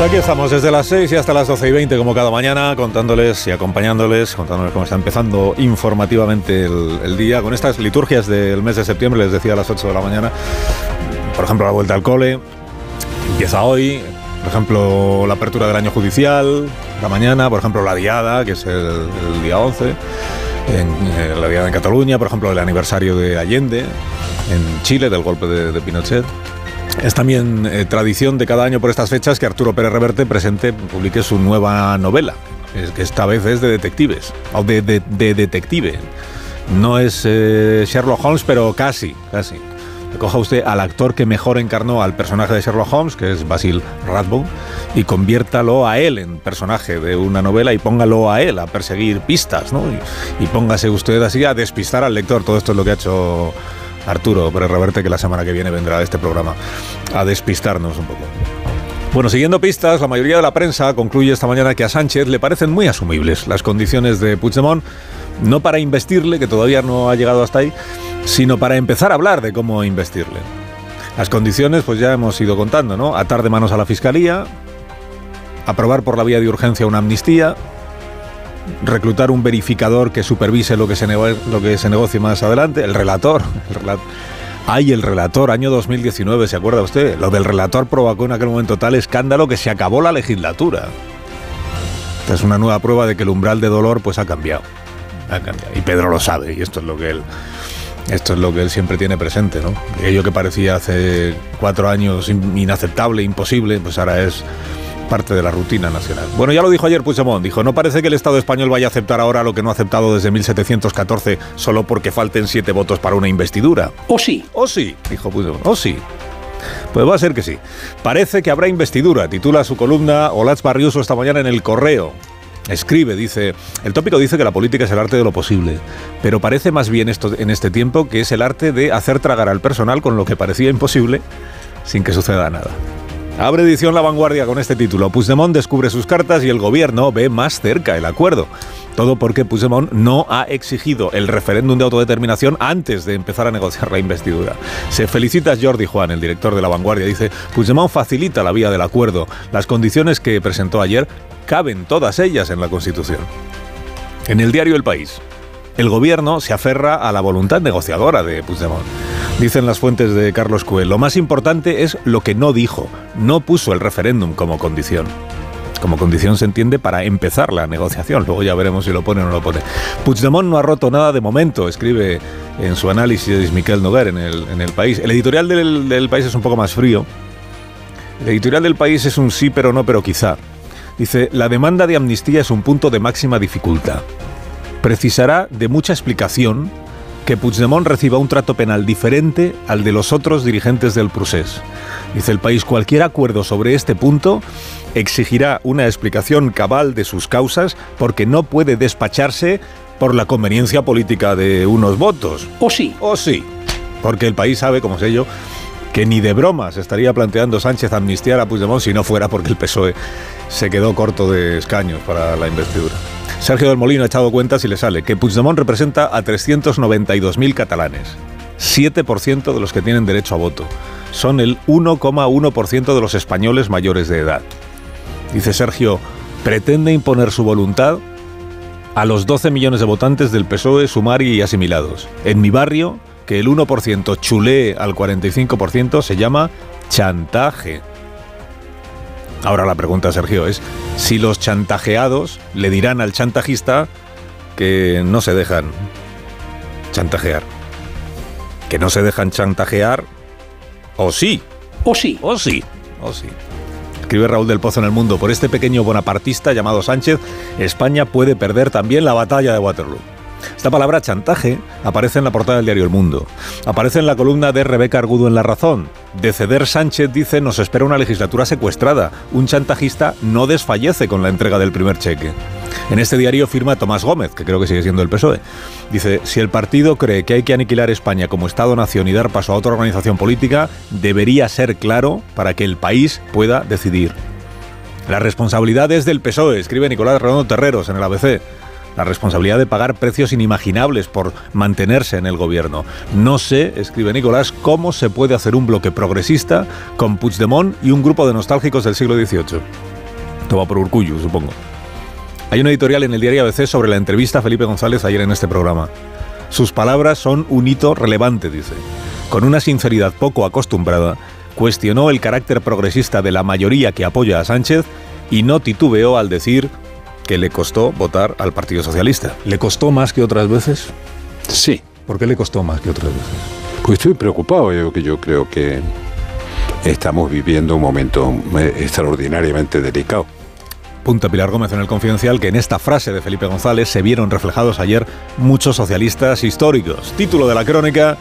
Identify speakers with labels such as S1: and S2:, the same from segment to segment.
S1: Pues aquí estamos desde las 6 y hasta las 12 y 20 como cada mañana contándoles y acompañándoles, contándoles cómo está empezando informativamente el, día con estas liturgias del mes de septiembre, les decía a las 8 de la mañana, por ejemplo la vuelta al cole, empieza hoy, por ejemplo la apertura del año judicial, la mañana, por ejemplo la diada, que es el, día 11, en, eh, la diada en Cataluña, por ejemplo el aniversario de Allende, en Chile, del golpe de Pinochet. Es también eh, tradición de cada año por estas fechas que Arturo Pérez Reverte presente, publique su nueva novela, que esta vez es de detectives, o de detective. No es eh, Sherlock Holmes, pero casi, casi. Coja usted al actor que mejor encarnó al personaje de Sherlock Holmes, que es Basil Rathbone, y conviértalo a él en personaje de una novela y póngalo a él a perseguir pistas, ¿no? Y, y póngase usted así a despistar al lector. Todo esto es lo que ha hecho Arturo Pérez Reverte, que la semana que viene vendrá a este programa a despistarnos un poco. Bueno, siguiendo pistas, la mayoría de la prensa concluye esta mañana que a Sánchez le parecen muy asumibles las condiciones de Puigdemont, no para investirle, que todavía no ha llegado hasta ahí, sino para empezar a hablar de cómo investirle. Las condiciones, pues ya hemos ido contando, ¿no? Atar de manos a la Fiscalía, aprobar por la vía de urgencia una amnistía, reclutar un verificador que supervise lo que se, lo que se negocie más adelante, el relator. El. Ay, el relator, año 2019, ¿se acuerda usted? Lo del relator provocó en aquel momento tal escándalo que se acabó la legislatura. Esta es una nueva prueba de que el umbral de dolor pues ha cambiado. ha cambiado. Y Pedro lo sabe, y esto es lo que él. Esto es lo que él siempre tiene presente, ¿no? Aquello que parecía hace cuatro años inaceptable, imposible, pues ahora es parte de la rutina nacional. Bueno, ya lo dijo ayer Puigdemont, dijo, no parece que el Estado español vaya a aceptar ahora lo que no ha aceptado desde 1714 solo porque falten siete votos para una investidura.
S2: O sí.
S1: O sí, dijo Puigdemont, o sí. Pues va a ser que sí. Parece que habrá investidura, titula su columna Olaz Barriuso esta mañana en El Correo. Escribe, dice, el tópico dice que la política es el arte de lo posible, pero parece más bien esto en este tiempo que es el arte de hacer tragar al personal con lo que parecía imposible sin que suceda nada. Abre edición La Vanguardia con este título. Puigdemont descubre sus cartas y el gobierno ve más cerca el acuerdo. Todo porque Puigdemont no ha exigido el referéndum de autodeterminación antes de empezar a negociar la investidura. Se felicita Jordi Juan, el director de La Vanguardia. Dice, Puigdemont facilita la vía del acuerdo. Las condiciones que presentó ayer caben todas ellas en la Constitución. En el diario El País, el gobierno se aferra a la voluntad negociadora de Puigdemont. Dicen las fuentes de Carlos Cuel, lo más importante es lo que no dijo, no puso el referéndum como condición. Como condición se entiende para empezar la negociación, luego ya veremos si lo pone o no lo pone. Puigdemont no ha roto nada de momento, escribe en su análisis Miquel Noguer en el, en el país. El editorial del, del país es un poco más frío. El editorial del país es un sí pero no pero quizá. Dice, la demanda de amnistía es un punto de máxima dificultad. Precisará de mucha explicación que Puigdemont reciba un trato penal diferente al de los otros dirigentes del procés. Dice el país, cualquier acuerdo sobre este punto exigirá una explicación cabal de sus causas porque no puede despacharse por la conveniencia política de unos votos.
S2: O sí.
S1: O sí. Porque el país sabe, como sé yo, que ni de broma se estaría planteando Sánchez amnistiar a Puigdemont si no fuera porque el PSOE se quedó corto de escaños para la investidura. Sergio del Molino ha echado cuentas y le sale que Puigdemont representa a 392.000 catalanes, 7% de los que tienen derecho a voto. Son el 1,1% de los españoles mayores de edad. Dice Sergio, pretende imponer su voluntad a los 12 millones de votantes del PSOE, Sumari y asimilados. En mi barrio, que el 1% chulee al 45% se llama chantaje. Ahora la pregunta, Sergio, es si los chantajeados le dirán al chantajista que no se dejan chantajear. Que no se dejan chantajear, o sí.
S2: O sí.
S1: O sí. O sí. Escribe Raúl del Pozo en el Mundo, por este pequeño bonapartista llamado Sánchez, España puede perder también la batalla de Waterloo. Esta palabra chantaje aparece en la portada del diario El Mundo. Aparece en la columna de Rebeca Argudo en La Razón. De ceder Sánchez dice nos espera una legislatura secuestrada. Un chantajista no desfallece con la entrega del primer cheque. En este diario firma Tomás Gómez, que creo que sigue siendo el PSOE. Dice, si el partido cree que hay que aniquilar España como Estado-nación y dar paso a otra organización política, debería ser claro para que el país pueda decidir. La responsabilidad es del PSOE, escribe Nicolás Redondo Terreros en el ABC la responsabilidad de pagar precios inimaginables por mantenerse en el gobierno. No sé, escribe Nicolás, cómo se puede hacer un bloque progresista con Puigdemont y un grupo de nostálgicos del siglo XVIII. Toma por Urcullo, supongo. Hay una editorial en el diario ABC sobre la entrevista a Felipe González ayer en este programa. Sus palabras son un hito relevante, dice. Con una sinceridad poco acostumbrada, cuestionó el carácter progresista de la mayoría que apoya a Sánchez y no titubeó al decir que le costó votar al Partido Socialista. ¿Le costó más que otras veces?
S2: Sí.
S1: ¿Por qué le costó más que otras veces?
S2: Pues estoy preocupado, yo, que yo creo que estamos viviendo un momento eh, extraordinariamente delicado.
S1: Punta Pilar Gómez en el Confidencial que en esta frase de Felipe González se vieron reflejados ayer muchos socialistas históricos. Título de la crónica,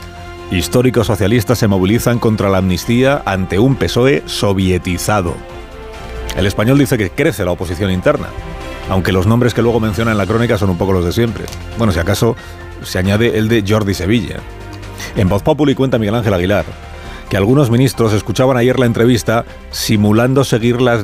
S1: históricos socialistas se movilizan contra la amnistía ante un PSOE sovietizado. El español dice que crece la oposición interna aunque los nombres que luego menciona en la crónica son un poco los de siempre. Bueno, si acaso se añade el de Jordi Sevilla. En Voz Populi cuenta Miguel Ángel Aguilar que algunos ministros escuchaban ayer la entrevista simulando seguir las,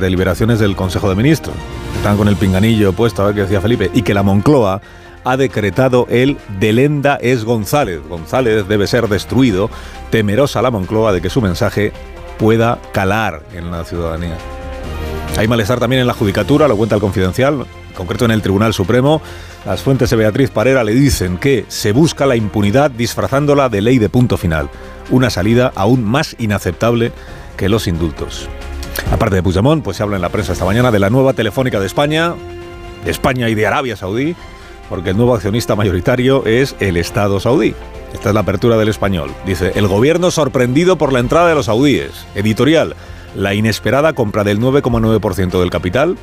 S1: deliberaciones del Consejo de Ministros. Estaban con el pinganillo puesto a ver qué decía Felipe. Y que la Moncloa ha decretado el Delenda es González. González debe ser destruido, temerosa la Moncloa de que su mensaje pueda calar en la ciudadanía. Hay malestar también en la judicatura, lo cuenta el confidencial, en concreto en el Tribunal Supremo. Las fuentes de Beatriz Parera le dicen que se busca la impunidad disfrazándola de ley de punto final, una salida aún más inaceptable que los indultos. Aparte de Puigdemont, pues se habla en la prensa esta mañana de la nueva telefónica de España, de España y de Arabia Saudí, porque el nuevo accionista mayoritario es el Estado saudí. Esta es la apertura del español. Dice, el gobierno sorprendido por la entrada de los saudíes. Editorial, la inesperada compra del 9,9% del capital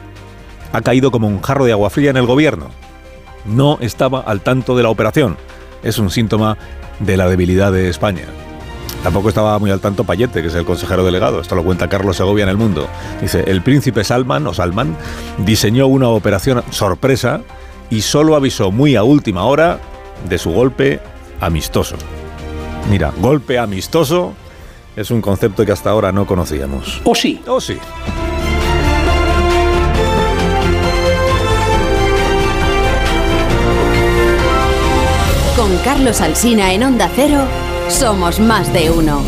S1: ha caído como un jarro de agua fría en el gobierno. No estaba al tanto de la operación. Es un síntoma de la debilidad de España. Tampoco estaba muy al tanto Payete, que es el consejero delegado. Esto lo cuenta Carlos Segovia en El Mundo. Dice, el príncipe Salman, o Salman, diseñó una operación sorpresa y solo avisó muy a última hora de su golpe amistoso. Mira, golpe amistoso es un concepto que hasta ahora no conocíamos.
S3: ¿O sí?
S1: ¿O sí?
S4: Con Carlos Alsina en Onda Cero, somos más de uno.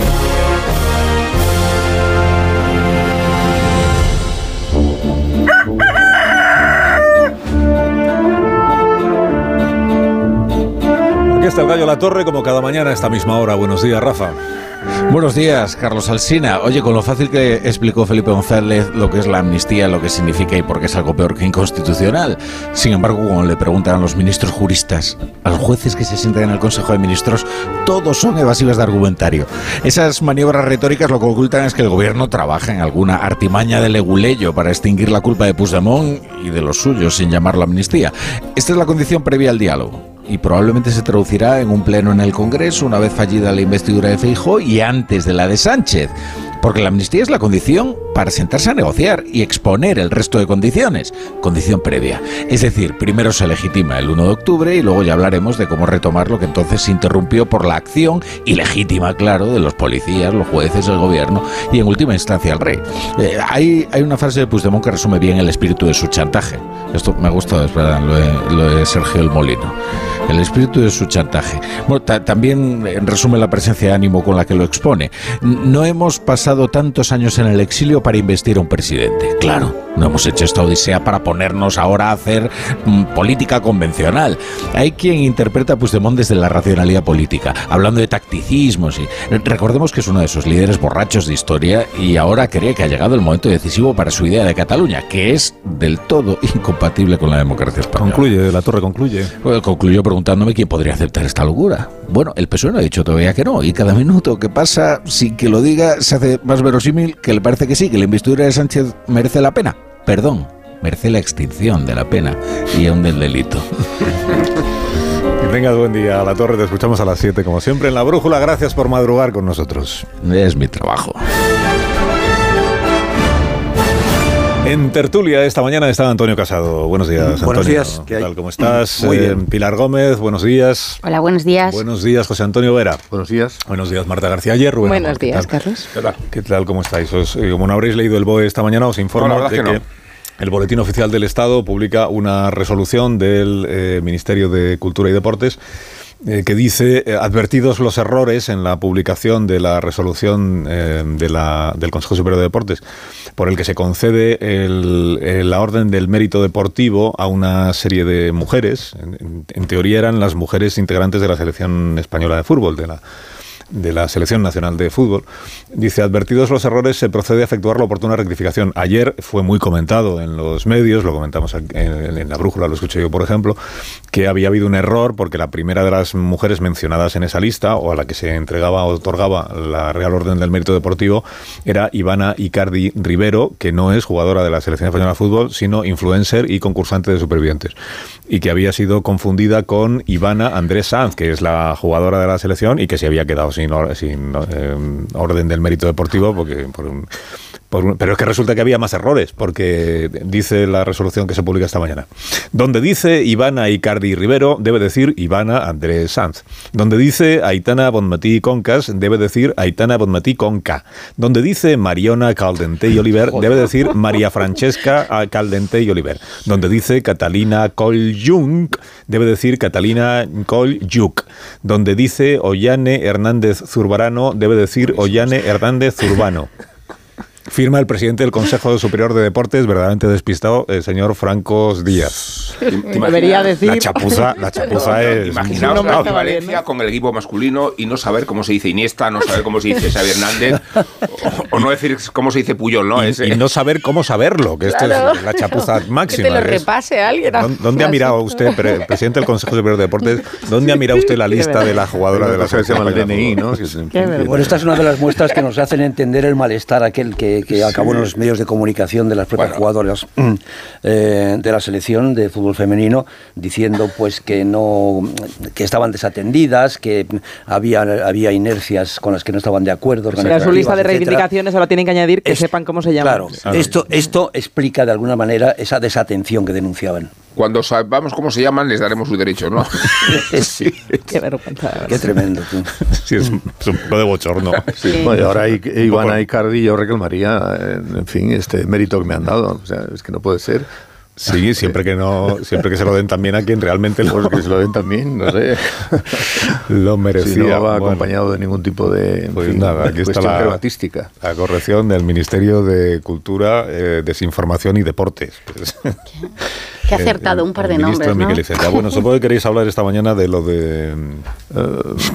S1: Aquí está el gallo La Torre, como cada mañana a esta misma hora. Buenos días, Rafa.
S5: Buenos días, Carlos Alsina. Oye, con lo fácil que explicó Felipe González lo que es la amnistía, lo que significa y por qué es algo peor que inconstitucional. Sin embargo, cuando le preguntan a los ministros juristas, a los jueces que se sientan en el Consejo de Ministros, todos son evasivos de argumentario. Esas maniobras retóricas lo que ocultan es que el gobierno trabaja en alguna artimaña de leguleyo para extinguir la culpa de Puigdemont y de los suyos sin llamarlo amnistía. Esta es la condición previa al diálogo y probablemente se traducirá en un pleno en el Congreso una vez fallida la investidura de Feijóo y antes de la de Sánchez. Porque la amnistía es la condición para sentarse a negociar y exponer el resto de condiciones. Condición previa. Es decir, primero se legitima el 1 de octubre y luego ya hablaremos de cómo retomar lo que entonces se interrumpió por la acción ilegítima, claro, de los policías, los jueces, el gobierno y en última instancia el rey. Eh, hay, hay una frase de Puigdemont que resume bien el espíritu de su chantaje. Esto me ha gustado, es verdad, lo de, lo de Sergio el Molino. El espíritu de su chantaje. Bueno, también resume la presencia de ánimo con la que lo expone. No hemos pasado tantos años en el exilio para investir a un presidente. Claro, no hemos hecho esta odisea para ponernos ahora a hacer mm, política convencional. Hay quien interpreta a Puigdemont desde la racionalidad política, hablando de tacticismos. Y recordemos que es uno de esos líderes borrachos de historia y ahora cree que ha llegado el momento decisivo para su idea de Cataluña, que es del todo incompatible con la democracia española.
S1: Concluye, la torre concluye.
S5: Bueno, concluyó preguntándome quién podría aceptar esta locura. Bueno, el PSOE no ha dicho todavía que no, y cada minuto que pasa, sin que lo diga, se hace más verosímil que le parece que sí, que la investidura de Sánchez merece la pena. Perdón, merece la extinción de la pena y aún del delito.
S1: Que tengas buen día, La Torre. Te escuchamos a las 7, como siempre, en La Brújula. Gracias por madrugar con nosotros.
S5: Es mi trabajo.
S1: En tertulia esta mañana está Antonio Casado. Buenos días, Antonio.
S3: Buenos días.
S1: ¿Qué tal? ¿Cómo estás?
S3: Muy bien.
S1: Eh, Pilar Gómez, buenos días.
S6: Hola, buenos días.
S1: Buenos días, José Antonio Vera.
S3: Buenos días.
S1: Buenos días, Marta García Ayer. Rubén
S6: Buenos
S1: Amor, ¿qué
S6: días,
S1: tal?
S6: Carlos.
S1: ¿Qué tal? ¿Cómo estáis? Os- eh, como no habréis leído el BOE esta mañana, os informo
S2: No, la verdad
S1: de
S2: que
S1: que,
S2: no.
S1: el Boletín Oficial del Estado publica una resolución del eh, Ministerio de Cultura y Deportes eh, que dice, eh, advertidos los errores en la publicación de la resolución eh, de la- del Consejo Superior de Deportes, por el que se concede el- la orden del mérito deportivo a una serie de mujeres, en teoría eran las mujeres integrantes de la selección española de fútbol, de la de la Selección Nacional de Fútbol. Dice, advertidos los errores, se procede a efectuar la oportuna rectificación. Ayer fue muy comentado en los medios, lo comentamos en, en la brújula, lo escuché yo, por ejemplo, que había habido un error porque la primera de las mujeres mencionadas en esa lista, o a la que se entregaba o otorgaba la Real Orden del Mérito Deportivo, era Ivana Icardi Rivero, que no es jugadora de la Selección Española de Fútbol, sino influencer y concursante de supervivientes. Y que había sido confundida con Ivana Andrés Sanz, que es la jugadora de la selección y que se había quedado sin, or- sin eh, orden del mérito deportivo, porque por un- por pero es que resulta que había más errores, porque dice la resolución que se publica esta mañana. Donde dice Ivana Icardi Rivero, debe decir Ivana Andrés Sanz. Donde dice Aitana Bonmatí Concas, debe decir Aitana Bonmatí Conca. Donde dice Mariona Caldente y Oliver, debe decir María Francesca Caldente y Oliver. Donde dice Catalina Coljunk, debe decir Catalina Coljuk. Donde dice Ollane Hernández Zurbarano, debe decir Ollane Hernández Zurbano. Firma el presidente del Consejo Superior de Deportes, verdaderamente despistado, el señor Francos Díaz.
S6: Debería decir.
S1: La chapuza, la chapuza es...
S7: Imaginaos
S6: No
S7: la Valencia
S6: ¿no?
S7: con el equipo masculino y no saber cómo se dice Iniesta, no saber cómo se dice Xavi Hernández, o, o no decir cómo se dice Puyol, ¿no?
S1: y,
S7: Es,
S1: y no saber cómo saberlo, que esto
S6: Claro.
S1: es la chapuza máxima.
S6: Que te lo repase alguien.
S1: ¿Dó- ¿Dónde ha mirado usted, pre- presidente del Consejo Superior de Deportes, dónde ha mirado usted la lista de la jugadora de la selección
S3: DNI,
S1: española
S3: ¿no?
S8: Bueno, esta es una de las muestras que nos hacen entender el malestar aquel que, que acabó en los medios de comunicación de las propias
S7: Bueno.
S8: jugadoras mm, eh, de la selección de fútbol femenino, diciendo pues que no que estaban desatendidas, que había, había inercias con las que no estaban de acuerdo.
S9: O sea, su lista de reivindicaciones ahora tienen que añadir que
S8: Es-
S9: sepan cómo se llama.
S8: Claro, esto, esto explica de alguna manera esa desatención que denunciaban.
S7: Cuando sepamos cómo se llaman, les daremos sus derechos, ¿no?
S8: sí,
S9: Qué vergüenza.
S8: qué tremendo. tú.
S1: Sí, es un, es un poco de bochorno.
S9: Sí.
S3: Bueno, y ahora Ivana Icardi yo reclamaría, en fin, este mérito que me han dado. O sea, es que no puede ser.
S1: Sí, siempre que no, siempre que se lo den también a quien realmente lo,
S3: Porque se lo den también, no sé.
S1: lo merecía.
S3: Si no va
S1: Bueno,
S3: acompañado de ningún tipo de
S1: Pues
S3: fin,
S1: nada, aquí está la-. La corrección del Ministerio de Cultura, eh, Desinformación y Deportes. Pues,
S6: Qué acertado, un par de
S1: el
S6: nombres, ¿no?
S1: Miquel Iceta. Bueno, supongo que queréis hablar esta mañana de lo de...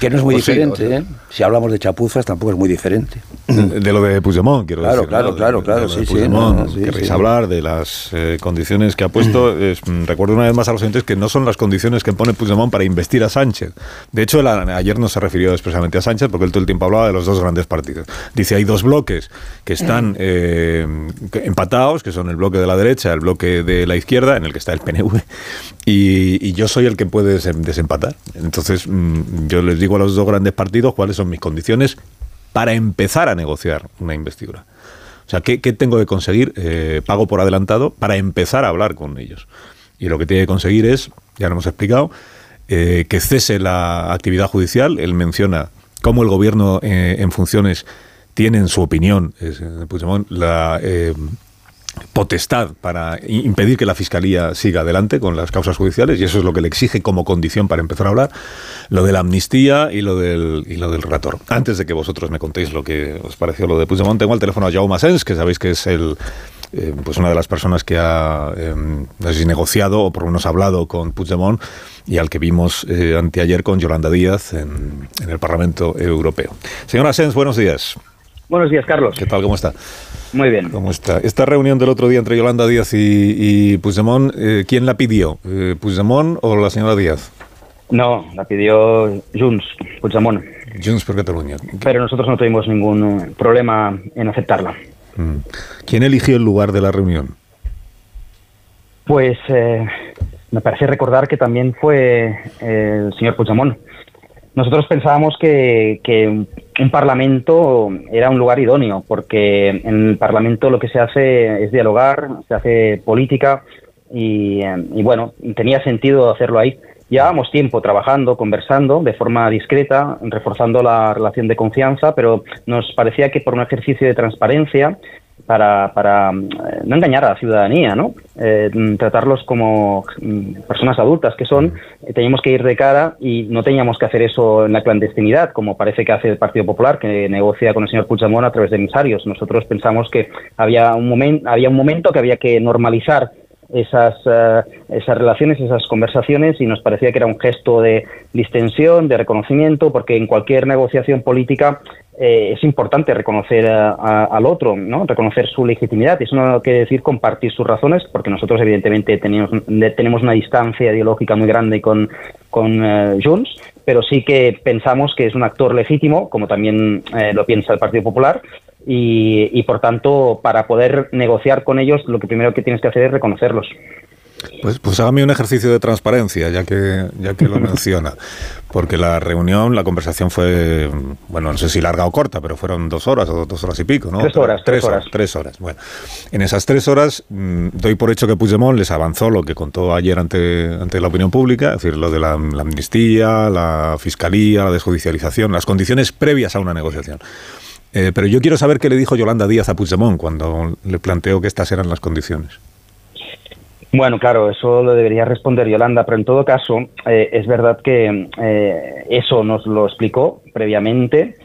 S8: Que no es muy
S3: Pues sí,
S8: diferente,
S3: sea-
S8: ¿eh? Si hablamos de chapuzas, tampoco es muy diferente.
S1: De lo de Puigdemont, quiero
S8: Claro,
S1: decir.
S8: claro,
S1: ¿no?
S8: claro,
S1: De-
S8: claro,
S1: de de
S8: sí, sí,
S1: Puigdemont.
S8: no, no, sí,
S1: Queréis
S8: sí.
S1: hablar de las eh, condiciones que ha puesto. Es, mm, recuerdo una vez más a los oyentes que no son las condiciones que pone Puigdemont para investir a Sánchez. De hecho, la- ayer no se refirió expresamente a Sánchez porque él todo el tiempo hablaba de los dos grandes partidos. Dice, hay dos bloques que están eh, empatados, que son el bloque de la derecha, el bloque de la izquierda, en el que está el PNV, y, yo soy el que puede desem- desempatar. Entonces, mm, yo les digo a los dos grandes partidos cuáles son mis condiciones para empezar a negociar una investidura. O sea, ¿qué, tengo que conseguir? Eh, pago por adelantado para empezar a hablar con ellos. Y lo que tiene que conseguir es, ya lo hemos explicado, eh, que cese la actividad judicial. Él menciona cómo el gobierno eh, en funciones tiene, en su opinión, es, la potestad para impedir que la Fiscalía siga adelante con las causas judiciales y eso es lo que le exige como condición para empezar a hablar, lo de la amnistía y lo del, y lo del relator. Antes de que vosotros me contéis lo que os pareció lo de Puigdemont, tengo al teléfono a Jaume Asens, que sabéis que es el... eh, pues una de las personas que ha eh, no sé si negociado o por lo menos hablado con Puigdemont y al que vimos eh, anteayer con Yolanda Díaz en, en el Parlamento Europeo. Señor Asens, buenos días.
S10: Buenos días, Carlos.
S1: ¿Qué tal? ¿Cómo está?
S10: Muy bien.
S1: ¿Cómo está? Esta reunión del otro día entre Yolanda Díaz y, y Puigdemont, eh, ¿quién la pidió? Eh, ¿Puigdemont o la señora Díaz?
S10: No, la pidió Junts, Puigdemont,
S1: Junts per Catalunya.
S10: pero nosotros no tuvimos ningún problema en aceptarla.
S1: Mm. ¿Quién eligió el lugar de la reunión?
S10: Pues eh, me parece recordar que también fue eh, el señor Puigdemont. Nosotros pensábamos que, que un parlamento era un lugar idóneo, porque en el parlamento lo que se hace es dialogar, se hace política y, eh, y bueno, tenía sentido hacerlo ahí. Llevábamos tiempo trabajando, conversando de forma discreta, reforzando la relación de confianza, pero nos parecía que por un ejercicio de transparencia, para, para eh, no engañar a la ciudadanía, ¿no? Eh, tratarlos como mm, personas adultas que son, eh, teníamos que ir de cara y no teníamos que hacer eso en la clandestinidad, como parece que hace el Partido Popular, que negocia con el señor Puigdemont a través de emisarios. Nosotros pensamos que había un, momento había un momento que había que normalizar esas, eh, esas relaciones, esas conversaciones y nos parecía que era un gesto de distensión, de reconocimiento, porque en cualquier negociación política eh, es importante reconocer a- al otro, ¿no? reconocer su legitimidad. Eso no quiere decir compartir sus razones, porque nosotros evidentemente tenemos, tenemos una distancia ideológica muy grande con, con eh, Junts, pero sí que pensamos que es un actor legítimo, como también eh, lo piensa el Partido Popular, y, por tanto, para poder negociar con ellos, lo primero que tienes que hacer es reconocerlos.
S1: Pues, pues hágame un ejercicio de transparencia, ya que, ya que lo menciona. Porque la reunión, la conversación fue, bueno, no sé si larga o corta, pero fueron dos horas o dos horas y pico, ¿no?
S10: Tres horas,
S1: Tres
S10: tres horas.
S1: Tres horas. Bueno, en esas tres horas mm, doy por hecho que Puigdemont les avanzó lo que contó ayer ante, ante la opinión pública, es decir, lo de la, la amnistía, la fiscalía, la desjudicialización, las condiciones previas a una negociación. Eh, pero yo quiero saber qué le dijo Yolanda Díaz a Puigdemont cuando le planteó que estas eran las condiciones.
S10: Bueno, claro, eso lo debería responder Yolanda, pero en todo caso, eh, es verdad que eh, eso nos lo explicó previamente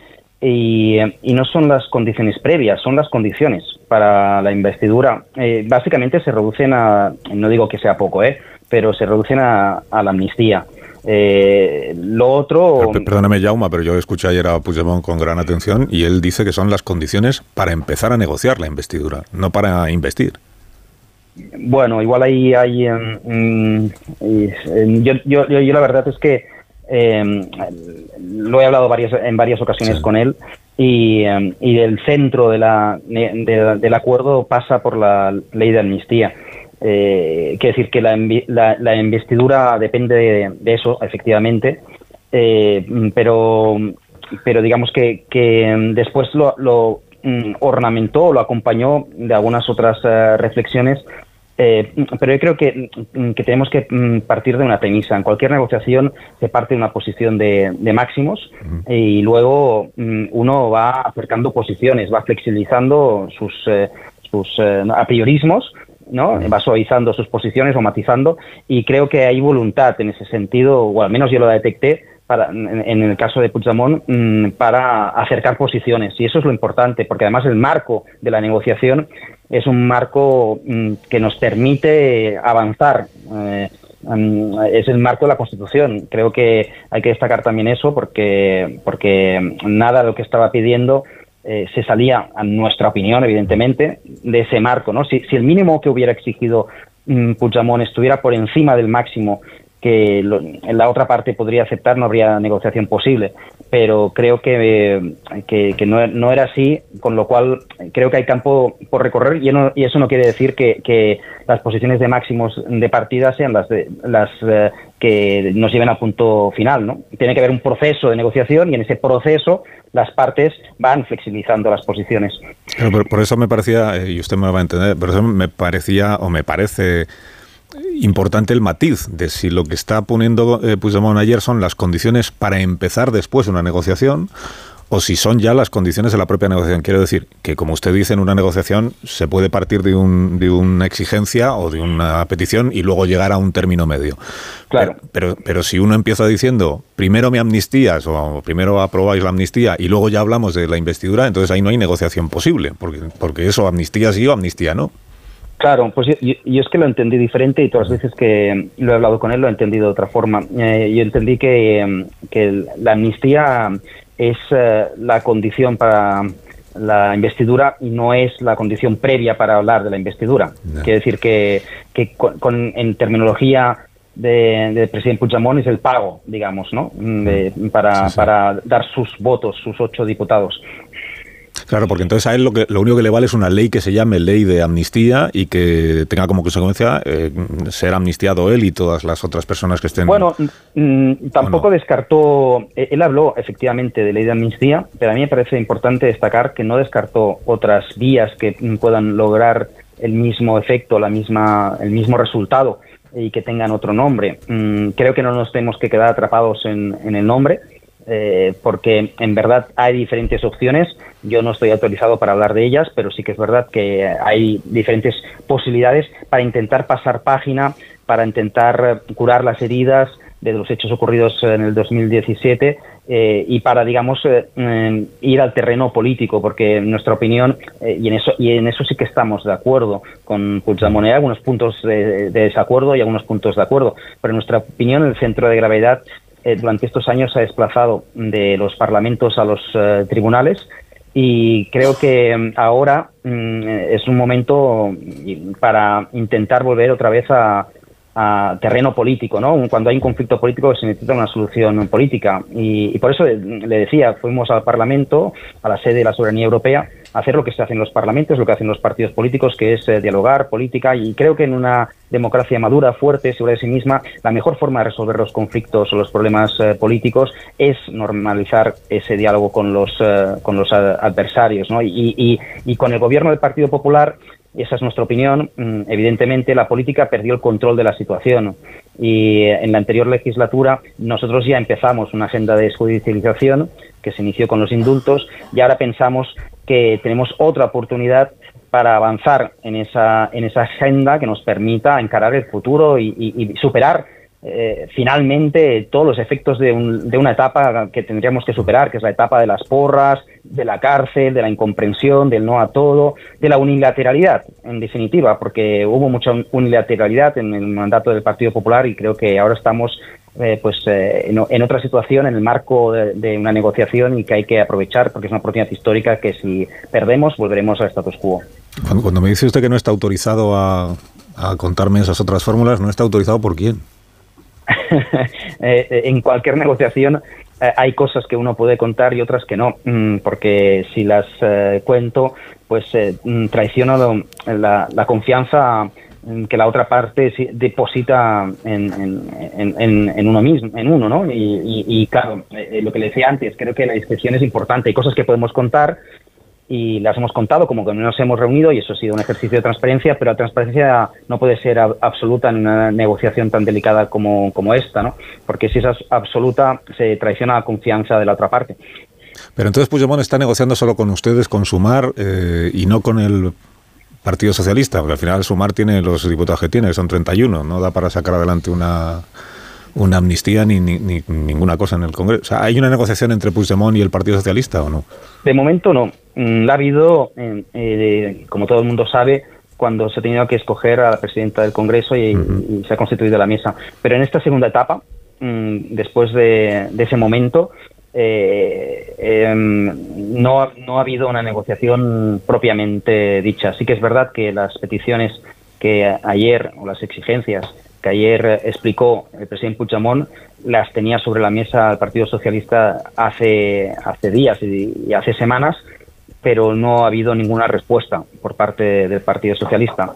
S10: y, no son las condiciones previas, son las condiciones para la investidura. Eh, básicamente se reducen a, no digo que sea poco, ¿eh? pero se reducen a, la amnistía. Eh, lo otro...
S1: Pe- Perdóname, Jauma, pero yo escuché ayer a Puigdemont con gran atención y él dice que son las condiciones para empezar a negociar la investidura, no para investir.
S10: Bueno, igual ahí hay... em, mm, em, yo, yo, yo, yo la verdad es que em, lo he hablado varias, en varias ocasiones con él y, y el centro de la, de- del acuerdo pasa por la ley de amnistía. Eh, quiere decir que la, la, la investidura depende de, de eso, efectivamente, eh, pero, pero digamos que, que después lo, lo mm, ornamentó, lo acompañó de algunas otras eh, reflexiones eh, pero yo creo que, mm, que tenemos que mm, partir de una premisa. En cualquier negociación se parte de una posición de, de máximos y luego mm, uno va acercando posiciones, va flexibilizando sus, eh, sus eh, apriorismos, ¿no? va suavizando sus posiciones o matizando y creo que hay voluntad en ese sentido, o al menos yo lo detecté, para, en, en el caso de Puigdemont, para acercar posiciones. Y eso es lo importante, porque además el marco de la negociación es un marco mm, que nos permite avanzar. Eh, mm, es el marco de la Constitución. Creo que hay que destacar también eso porque, porque nada de lo que estaba pidiendo eh, se salía, a nuestra opinión, evidentemente, de ese marco. ¿no? Si, si el mínimo que hubiera exigido mm, Puigdemont estuviera por encima del máximo que en la otra parte podría aceptar, no habría negociación posible. Pero creo que, eh, que, que no, no era así, con lo cual eh, creo que hay campo por recorrer y, eso no quiere decir que, que las posiciones de máximos de partida sean las, de, las eh, que nos lleven al punto final. ¿no? Tiene que haber un proceso de negociación y en ese proceso las partes van flexibilizando las posiciones.
S1: Por, eso me parecía, y usted me lo va a entender, por eso me parecía o me parece importante el matiz de si lo que está poniendo eh, Puigdemont ayer son las condiciones para empezar después una negociación o si son ya las condiciones de la propia negociación. Quiero decir que, como usted dice, en una negociación se puede partir de, un, de una exigencia o de una petición y luego llegar a un término medio.
S10: Claro.
S1: Pero, pero si uno empieza diciendo, primero me amnistías o primero aprobáis la amnistía y luego ya hablamos de la investidura, entonces ahí no hay negociación posible, porque, porque eso, amnistía sí o amnistía no.
S10: Claro, pues yo, yo- es que lo entendí diferente y todas las veces que lo he hablado con él lo he entendido de otra forma. Eh, yo entendí que, eh, que la amnistía es eh, la condición para la investidura y no es la condición previa para hablar de la investidura. Quiere decir que, que con, con- en terminología de- del presidente Puigdemont es el pago, digamos, ¿no? De- para, para dar sus votos, sus ocho diputados.
S1: Claro, porque entonces a él lo, que, lo único que le vale es una ley que se llame ley de amnistía y que tenga como consecuencia eh, ser amnistiado él y todas las otras personas que estén.
S10: Bueno, mm, tampoco descartó, eh, él habló efectivamente de ley de amnistía, pero a mí me parece importante destacar que no descartó otras vías que mm, puedan lograr el mismo efecto, la misma, el mismo resultado y que tengan otro nombre. Mm, creo que no nos tenemos que quedar atrapados en, en el nombre eh, porque en verdad hay diferentes opciones. Yo no estoy autorizado para hablar de ellas, pero sí que es verdad que hay diferentes posibilidades para intentar pasar página, para intentar curar las heridas de los hechos ocurridos en el 2017 eh, y para, digamos, eh, eh, ir al terreno político, porque en nuestra opinión, eh, y, en eso, y en eso sí que estamos de acuerdo con Puigdemont, hay algunos puntos de, de desacuerdo y algunos puntos de acuerdo, pero en nuestra opinión el centro de gravedad eh, durante estos años se ha desplazado de los parlamentos a los eh, tribunales y creo que mm, ahora mm, es un momento mm, para intentar volver otra vez a, a terreno político, ¿no? Cuando hay un conflicto político se necesita una solución política y, y por eso le decía, fuimos al Parlamento, a la sede de la soberanía europea, hacer lo que se hace en los parlamentos, lo que hacen los partidos políticos, que es eh, dialogar política y creo que en una democracia madura, fuerte, segura de sí misma, la mejor forma de resolver los conflictos o los problemas eh, políticos es normalizar ese diálogo con los, eh, con los adversarios, ¿no? Y, y- y con el gobierno del Partido Popular esa es nuestra opinión, mm, evidentemente la política perdió el control de la situación y en la anterior legislatura nosotros ya empezamos una agenda de desjudicialización que se inició con los indultos y ahora pensamos que tenemos otra oportunidad para avanzar en esa, en esa agenda que nos permita encarar el futuro y, superar eh, finalmente todos los efectos de, un- de una etapa que tendríamos que superar, que es la etapa de las porras, de la cárcel, de la incomprensión, del no a todo, de la unilateralidad, en definitiva, porque hubo mucha unilateralidad en el mandato del Partido Popular y creo que ahora estamos eh, pues eh, en, otra situación, en el marco de, de una negociación y que hay que aprovechar porque es una oportunidad histórica que si perdemos volveremos al status quo.
S1: Cuando, cuando me dice usted que no está autorizado a, a contarme esas otras fórmulas, ¿no está autorizado por quién?
S10: Eh, en cualquier negociación hay cosas que uno puede contar y otras que no, mm, porque si las eh, cuento, pues eh, mm, traiciono la, la confianza que la otra parte deposita en, en- en- uno mismo, en uno, ¿no? Y, claro, eh, lo que le decía antes, creo que la discreción es importante. Hay cosas que podemos contar y las hemos contado como que nos hemos reunido y eso ha sido un ejercicio de transparencia, pero la transparencia no puede ser ab- absoluta en una negociación tan delicada como, como esta, ¿no? Porque si es absoluta se traiciona la confianza de la otra parte.
S1: Pero entonces Puigdemont está negociando solo con ustedes, con Sumar, eh, y no con el Partido Socialista, porque al final Sumar tiene los diputados que tiene, que son 31, no da para sacar adelante una, una amnistía ni, ni- ni ninguna cosa en el Congreso. O sea, ¿hay una negociación entre Puigdemont y el Partido Socialista o no?
S10: De momento no. Mm, La ha habido, eh, eh, como todo el mundo sabe, cuando se ha tenido que escoger a la presidenta del Congreso y, y se ha constituido la mesa. Pero en esta segunda etapa, mm, después de, de ese momento, eh, em, no, no ha habido una negociación propiamente dicha. Sí que es verdad que las peticiones que ayer, o las exigencias que ayer explicó el presidente Puigdemont, las tenía sobre la mesa el Partido Socialista hace, hace días y hace semanas, pero no ha habido ninguna respuesta por parte del Partido Socialista.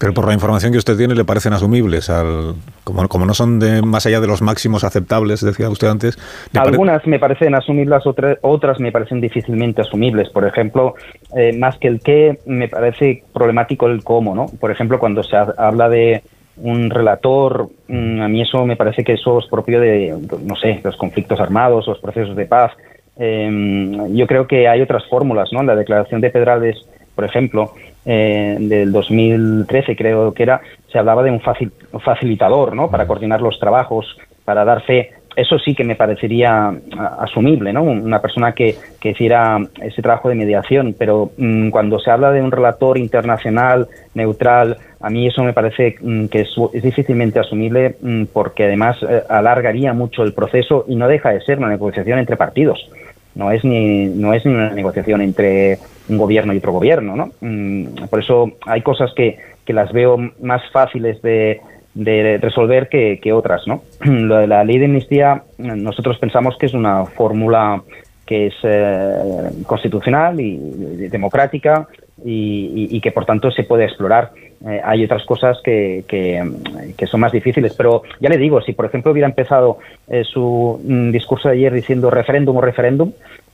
S1: Pero por la información que usted tiene, ¿le parecen asumibles? Al, como, como no son de más allá de los máximos aceptables, decía usted antes. ¿le pare-
S10: Algunas me parecen asumibles, otra- otras me parecen difícilmente asumibles. Por ejemplo, eh, más que el qué, me parece problemático el cómo, ¿no? Por ejemplo, cuando se ha- habla de un relator, mm, a mí eso me parece que eso es propio de, no sé, los conflictos armados, los procesos de paz. Eh, yo creo que hay otras fórmulas, ¿no? La declaración de Pedrales, por ejemplo, eh, del 2013 creo que era, se hablaba de un, facil- un facilitador, ¿no? Para coordinar los trabajos, para dar fe. Eso sí que me parecería asumible, ¿no? Una persona que, que hiciera ese trabajo de mediación, pero mm, cuando se habla de un relator internacional, neutral, a mí eso me parece mm, que es, es difícilmente asumible mm, porque además eh, alargaría mucho el proceso y no deja de ser una negociación entre partidos no es ni no es ni una negociación entre un gobierno y otro gobierno no Mm, por eso hay cosas que, que las veo más fáciles de, de resolver que, que otras no lo de la ley de amnistía nosotros pensamos que es una fórmula que es eh, constitucional y, y democrática y, y- y que por tanto se puede explorar. Eh, hay otras cosas que, que, mm, que son más difíciles, pero ya le digo, si por ejemplo hubiera empezado eh, su mm, discurso de ayer diciendo referéndum o referéndum,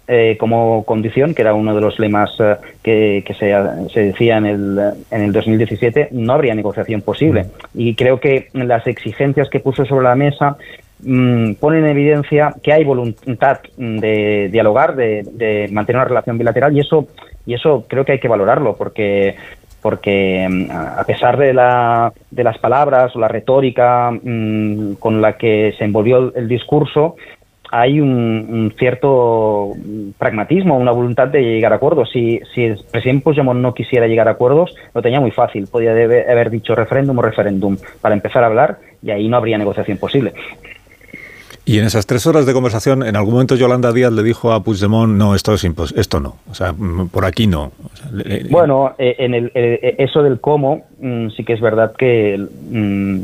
S10: eh, como condición, que era uno de los lemas eh, que, que se, se decía en el, en el 2017, no habría negociación posible. Y creo que las exigencias que puso sobre la mesa mm, ponen en evidencia que hay voluntad mm, de dialogar, de, de mantener una relación bilateral y eso, y eso creo que hay que valorarlo porque porque mm, a pesar de, la, de las palabras o la retórica mm, con la que se envolvió el, discurso, hay un, cierto mm, pragmatismo, una voluntad de llegar a acuerdos. Si, si el presidente Puigdemont no quisiera llegar a acuerdos, lo tenía muy fácil. Podía haber dicho referéndum o referéndum para empezar a hablar y ahí no habría negociación posible.
S1: Y en esas tres horas de conversación, en algún momento Yolanda Díaz le dijo a Puigdemont, no, esto es impos esto no, o sea, mm, por aquí no. O sea, le- le-
S10: Bueno, eh, en el, eh, eso del cómo, mm, sí que es verdad que mm,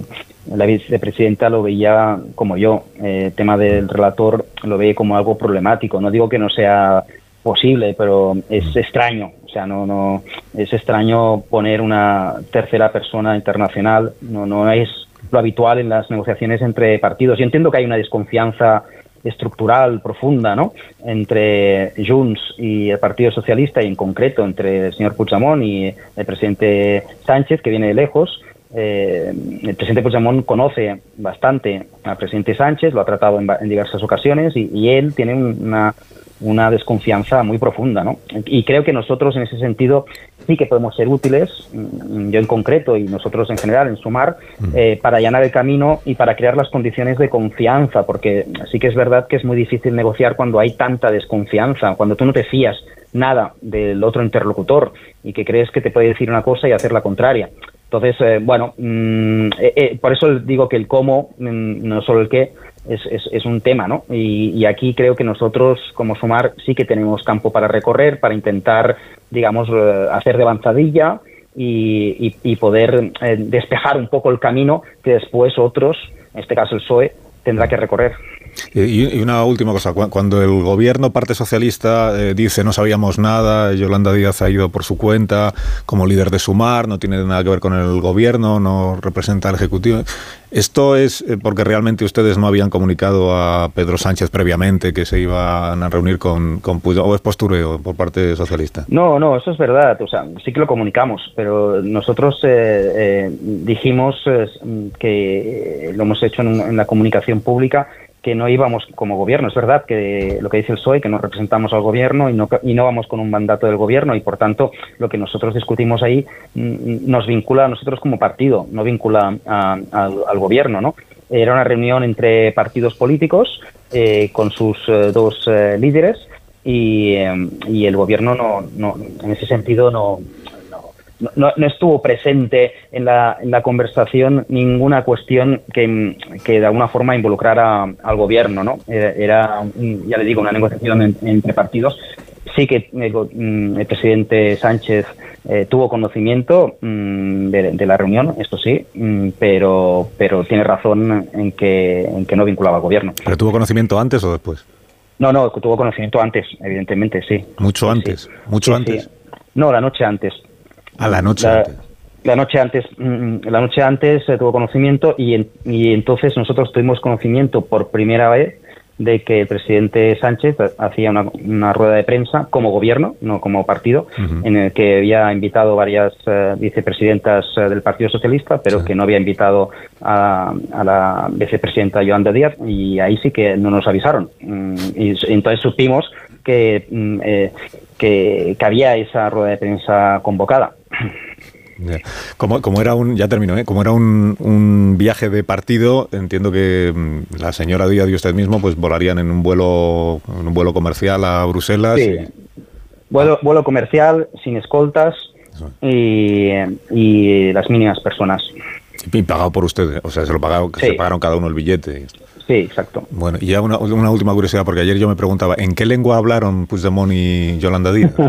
S10: la vicepresidenta lo veía como yo. Eh, El tema del relator lo ve como algo problemático. No digo que no sea posible, pero es extraño. O sea, no, no es extraño poner una tercera persona internacional. No, no es lo habitual en las negociaciones entre partidos. Yo entiendo que hay una desconfianza estructural profunda ¿no? entre Junts y el Partido Socialista y en concreto entre el señor Puigdemont y el presidente Sánchez que viene de lejos eh, el presidente Puigdemont conoce bastante al presidente Sánchez, lo ha tratado en, en diversas ocasiones y, y él tiene un- una, una desconfianza muy profunda. ¿no? Y creo que nosotros en ese sentido sí que podemos ser útiles, mm, yo en concreto y nosotros en general en Sumar, eh, para allanar el camino y para crear las condiciones de confianza, porque sí que es verdad que es muy difícil negociar cuando hay tanta desconfianza, cuando tú no te fías nada del otro interlocutor y que crees que te puede decir una cosa y hacer la contraria. Entonces, eh, bueno, mm, eh, eh, por eso digo que el cómo, mm, no solo el qué, es, es, un tema, ¿no? Y, y aquí creo que nosotros, como Sumar, sí que tenemos campo para recorrer, para intentar, digamos, eh, hacer de avanzadilla y, y- poder eh, despejar un poco el camino que después otros, en este caso el PSOE, tendrá que recorrer.
S1: Y, una última cosa, cu- cuando el gobierno parte socialista eh, dice no sabíamos nada, Yolanda Díaz ha ido por su cuenta como líder de Sumar, no tiene nada que ver con el gobierno, no representa al Ejecutivo. ¿Esto es eh, porque realmente ustedes no habían comunicado a Pedro Sánchez previamente que se iban a reunir con, con o es postureo por parte socialista?
S10: No, no, eso es verdad. O sea, sí que lo comunicamos, pero nosotros eh, eh, dijimos eh, que lo hemos hecho en, en la comunicación pública que no íbamos como gobierno. Es verdad que lo que dice el PSOE, que no representamos al gobierno y no, y no vamos con un mandato del gobierno y por tanto lo que nosotros discutimos ahí mm, nos vincula a nosotros como partido, no vincula a- al, gobierno, ¿no? Era una reunión entre partidos políticos eh, con sus eh, dos eh, líderes y, eh, y el gobierno no, no en ese sentido no, no, no- estuvo presente en la, en la conversación ninguna cuestión que, que de alguna forma involucrara al gobierno, ¿no? Era, ya le digo, una negociación en- entre partidos. Sí que el, go- mm, el presidente Sánchez eh, tuvo conocimiento mm, de, de la reunión, esto sí, mm, pero, pero tiene razón en que, en que no vinculaba al gobierno.
S1: ¿Pero tuvo conocimiento antes o después?
S10: No, no, tuvo conocimiento antes, evidentemente, sí.
S1: Mucho antes, mucho
S10: Sí,
S1: antes.
S10: sí. No, la noche antes.
S1: A la noche
S10: La-
S1: antes.
S10: La noche antes, mm, la noche antes eh, tuvo conocimiento y, en- y entonces nosotros tuvimos conocimiento por primera vez de que el presidente Sánchez hacía una, una rueda de prensa como gobierno, no como partido, en el que había invitado varias eh, vicepresidentas eh, del Partido Socialista, pero que no había invitado a, a la vicepresidenta Yolanda Díaz y ahí sí que no nos avisaron. Mm, Y entonces supimos que, mm, eh, que, que había esa rueda de prensa convocada.
S1: Como, como era un, ya termino, ¿eh? como era un, un viaje de partido, entiendo que mm, la señora Díaz y usted mismo pues volarían en un vuelo, en un vuelo comercial a Bruselas.
S10: Sí. Vuelo, vuelo comercial, sin escoltas y, y las mínimas personas.
S1: Y, y pagado por ustedes, o sea, se lo pagaron,
S10: Sí.
S1: se pagaron cada uno el billete.
S10: Sí, exacto.
S1: Bueno, y ya una, una última curiosidad, porque ayer yo me preguntaba, ¿en qué lengua hablaron Puigdemont y Yolanda Díaz?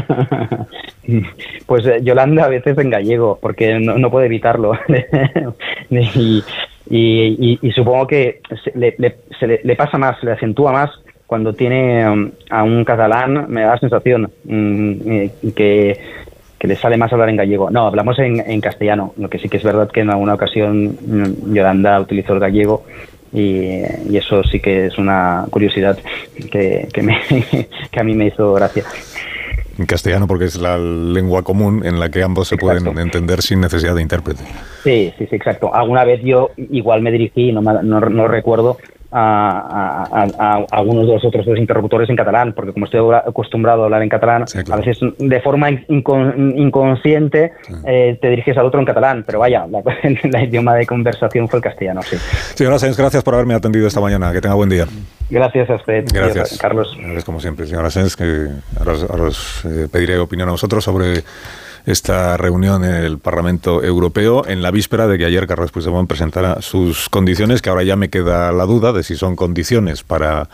S10: Pues eh, Yolanda a veces en gallego, porque no, no puede evitarlo. y, y- y- y supongo que se le, le- se le- le pasa más, se le acentúa más cuando tiene um, a un catalán, me da la sensación mm, que, que le sale más hablar en gallego. No, hablamos en, en castellano. Lo que sí que es verdad que en alguna ocasión mm, Yolanda utilizó el gallego y, y eso sí que es una curiosidad que, que, me- que a mí me hizo gracia.
S1: En castellano porque es la lengua común en la que ambos se pueden entender sin necesidad de intérprete.
S10: Sí, sí, sí, exacto. Alguna vez yo igual me dirigí, no, no, no recuerdo, a, a- a- algunos de los otros dos interlocutores en catalán, porque como estoy acostumbrado a hablar en catalán, a veces de forma incon- inconsciente eh, te diriges al otro en catalán, pero vaya, la, la idioma de conversación fue el castellano, sí.
S1: Señora Sáenz, gracias por haberme atendido esta mañana. Que tenga buen día.
S10: Gracias a usted,
S1: Gracias.
S10: Carlos.
S1: Gracias, como siempre, señora Sáenz, que ahora, ahora os eh, pediré opinión a vosotros sobre esta reunión en el Parlamento Europeo en la víspera de que ayer Carlos Puigdemont presentara sus condiciones, que ahora ya me queda la duda de si son condiciones para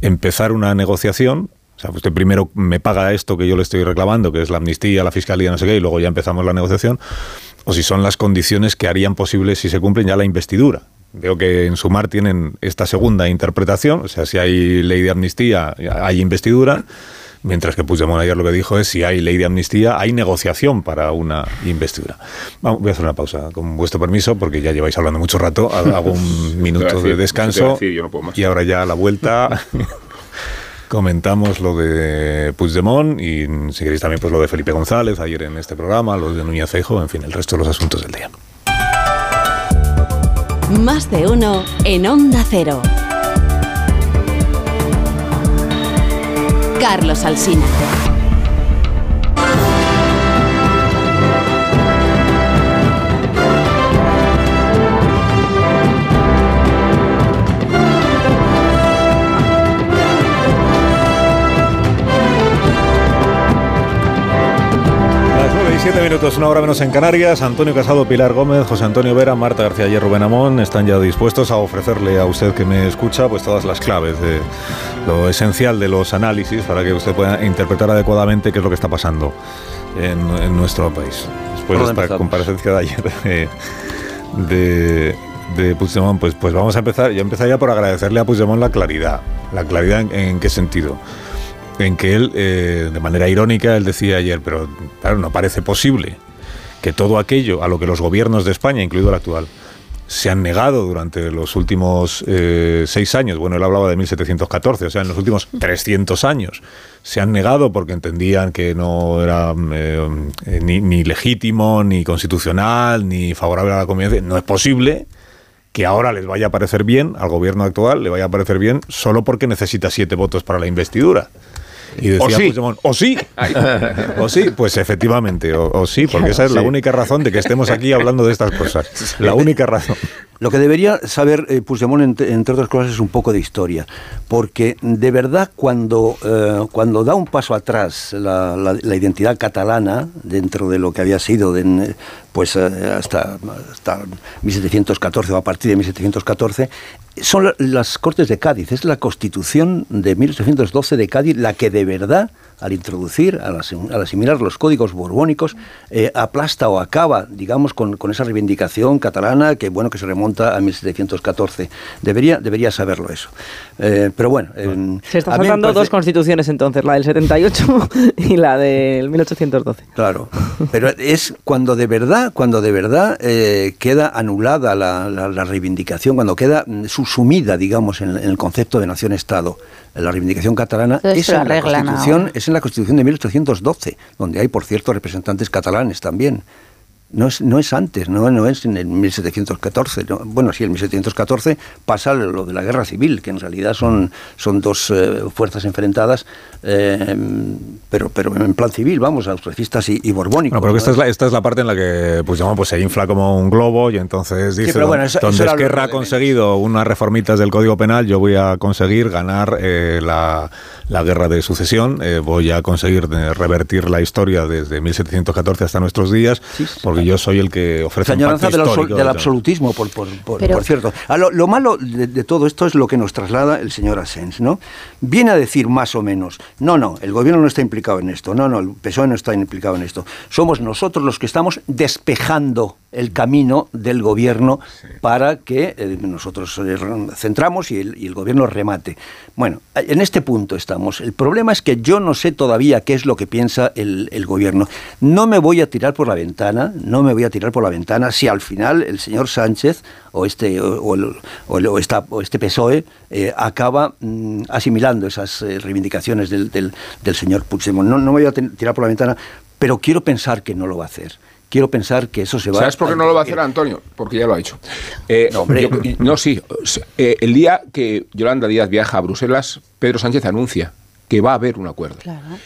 S1: empezar una negociación. O sea, usted primero me paga esto que yo le estoy reclamando, que es la amnistía, la fiscalía, no sé qué, y luego ya empezamos la negociación, o si son las condiciones que harían posible, si se cumplen, ya la investidura. Veo que en Sumar tienen esta segunda interpretación, o sea, si hay ley de amnistía, hay investidura, mientras que Puigdemont ayer lo que dijo es si hay ley de amnistía, hay negociación para una investidura. Vamos, voy a hacer una pausa, con vuestro permiso, porque ya lleváis hablando mucho rato, hago un minuto
S7: decir,
S1: de descanso
S7: decir, yo no puedo más.
S1: y ahora ya a la vuelta... Comentamos lo de Puigdemont y si queréis también pues lo de Felipe González ayer en este programa, lo de Núñez Feijóo, en fin, el resto de los asuntos del día.
S4: Más de uno en Onda Cero. Carlos Alsina.
S1: Las 9 y 7 minutos, una hora menos en Canarias. Antonio Casado, Pilar Gómez, José Antonio Vera, Marta García y Rubén Amón están ya dispuestos a ofrecerle a usted que me escucha pues todas las claves de lo esencial de los análisis para que usted pueda interpretar adecuadamente qué es lo que está pasando en, en nuestro país. Después de
S8: ¿Por dónde
S1: esta
S8: empezamos?
S1: comparecencia de ayer de, de Puigdemont, pues, pues vamos a empezar. Yo empezaría por agradecerle a Puigdemont la claridad. ¿La claridad en, en qué sentido? En que él, eh, de manera irónica, él decía ayer, pero claro, no parece posible que todo aquello a lo que los gobiernos de España, incluido el actual, se han negado durante los últimos eh, seis años, bueno, él hablaba de 1714, o sea, en los últimos 300 años, se han negado porque entendían que no era eh, ni, ni legítimo, ni constitucional, ni favorable a la convivencia. No es posible que ahora les vaya a parecer bien, al gobierno actual le vaya a parecer bien, solo porque necesita siete votos para la investidura. Y decía
S7: O sí.
S1: Puigdemont, o sí, o sí, pues efectivamente, o, o sí, porque esa es la única razón de que estemos aquí hablando de estas cosas. La única razón.
S8: Lo que debería saber eh, Puigdemont, entre, otras cosas, es un poco de historia, porque de verdad cuando, eh, cuando da un paso atrás la, la- la identidad catalana dentro de lo que había sido de, pues eh, hasta, hasta 1714 o a partir de 1714, son la- las Cortes de Cádiz, es la Constitución de 1812 de Cádiz la que de verdad al introducir, al, asim- al asimilar los códigos borbónicos, eh, aplasta o acaba, digamos, con, con esa reivindicación catalana que, bueno, que se remonta a 1714. Debería, debería saberlo eso. Eh, pero bueno... en-
S9: Se está
S8: parece-
S9: dos constituciones entonces, la del 78 y la del 1812.
S8: Claro, pero es cuando de verdad, cuando de verdad eh, queda anulada la, la- la reivindicación, cuando queda mm, subsumida, digamos, en, en el concepto de nación-estado, la reivindicación catalana
S6: Entonces
S8: es en, la constitución,
S6: ahora.
S8: En la Constitución de 1812, donde hay, por cierto, representantes catalanes también. No es, no es antes, no, no es en el 1714. no. Bueno, sí, en 1714 pasa lo de la guerra civil, que en realidad son, son dos eh, fuerzas enfrentadas, eh, pero, pero en plan civil, vamos, austriacistas y, y borbónicos.
S1: Bueno, pero
S8: ¿no?
S1: esta es, la, esta es la parte en la que Puigdemont pues, se infla como un globo y entonces dice,
S8: pero bueno, eso-
S1: donde
S8: eso
S1: Esquerra ha conseguido unas reformitas del Código Penal, yo voy a conseguir ganar eh, la, la guerra de sucesión, eh, voy a conseguir revertir la historia desde 1714 hasta nuestros días, porque porque yo soy el que ofrece
S8: Señoranza
S1: pacto
S8: del,
S1: histórico.
S8: del absolutismo, por, por- por-
S6: Pero-
S8: por cierto. Ah, lo, lo malo de, de todo esto es lo que nos traslada el señor Asens, ¿no? Viene a decir más o menos, no, no, el gobierno no está implicado en esto, no, no, el PSOE no está implicado en esto. Somos nosotros los que estamos despejando el camino del gobierno para que eh, nosotros eh, centramos y el, y el gobierno remate. Bueno, en este punto estamos. El problema es que yo no sé todavía qué es lo que piensa el, el gobierno. No me voy a tirar por la ventana, no me voy a tirar por la ventana si al final el señor Sánchez o este, o, o el- o el- o esta- o este PSOE eh, acaba mm, asimilando esas eh, reivindicaciones del, del- del señor Puigdemont. No, no me voy a tirar por la ventana, pero quiero pensar que no lo va a hacer. Quiero pensar que eso se va
S7: ¿Sabes por qué no lo va a hacer Antonio? Porque ya lo ha hecho. Eh, yo- no, sí. eh, el día que Yolanda Díaz viaja a Bruselas, Pedro Sánchez anuncia que va a haber un acuerdo.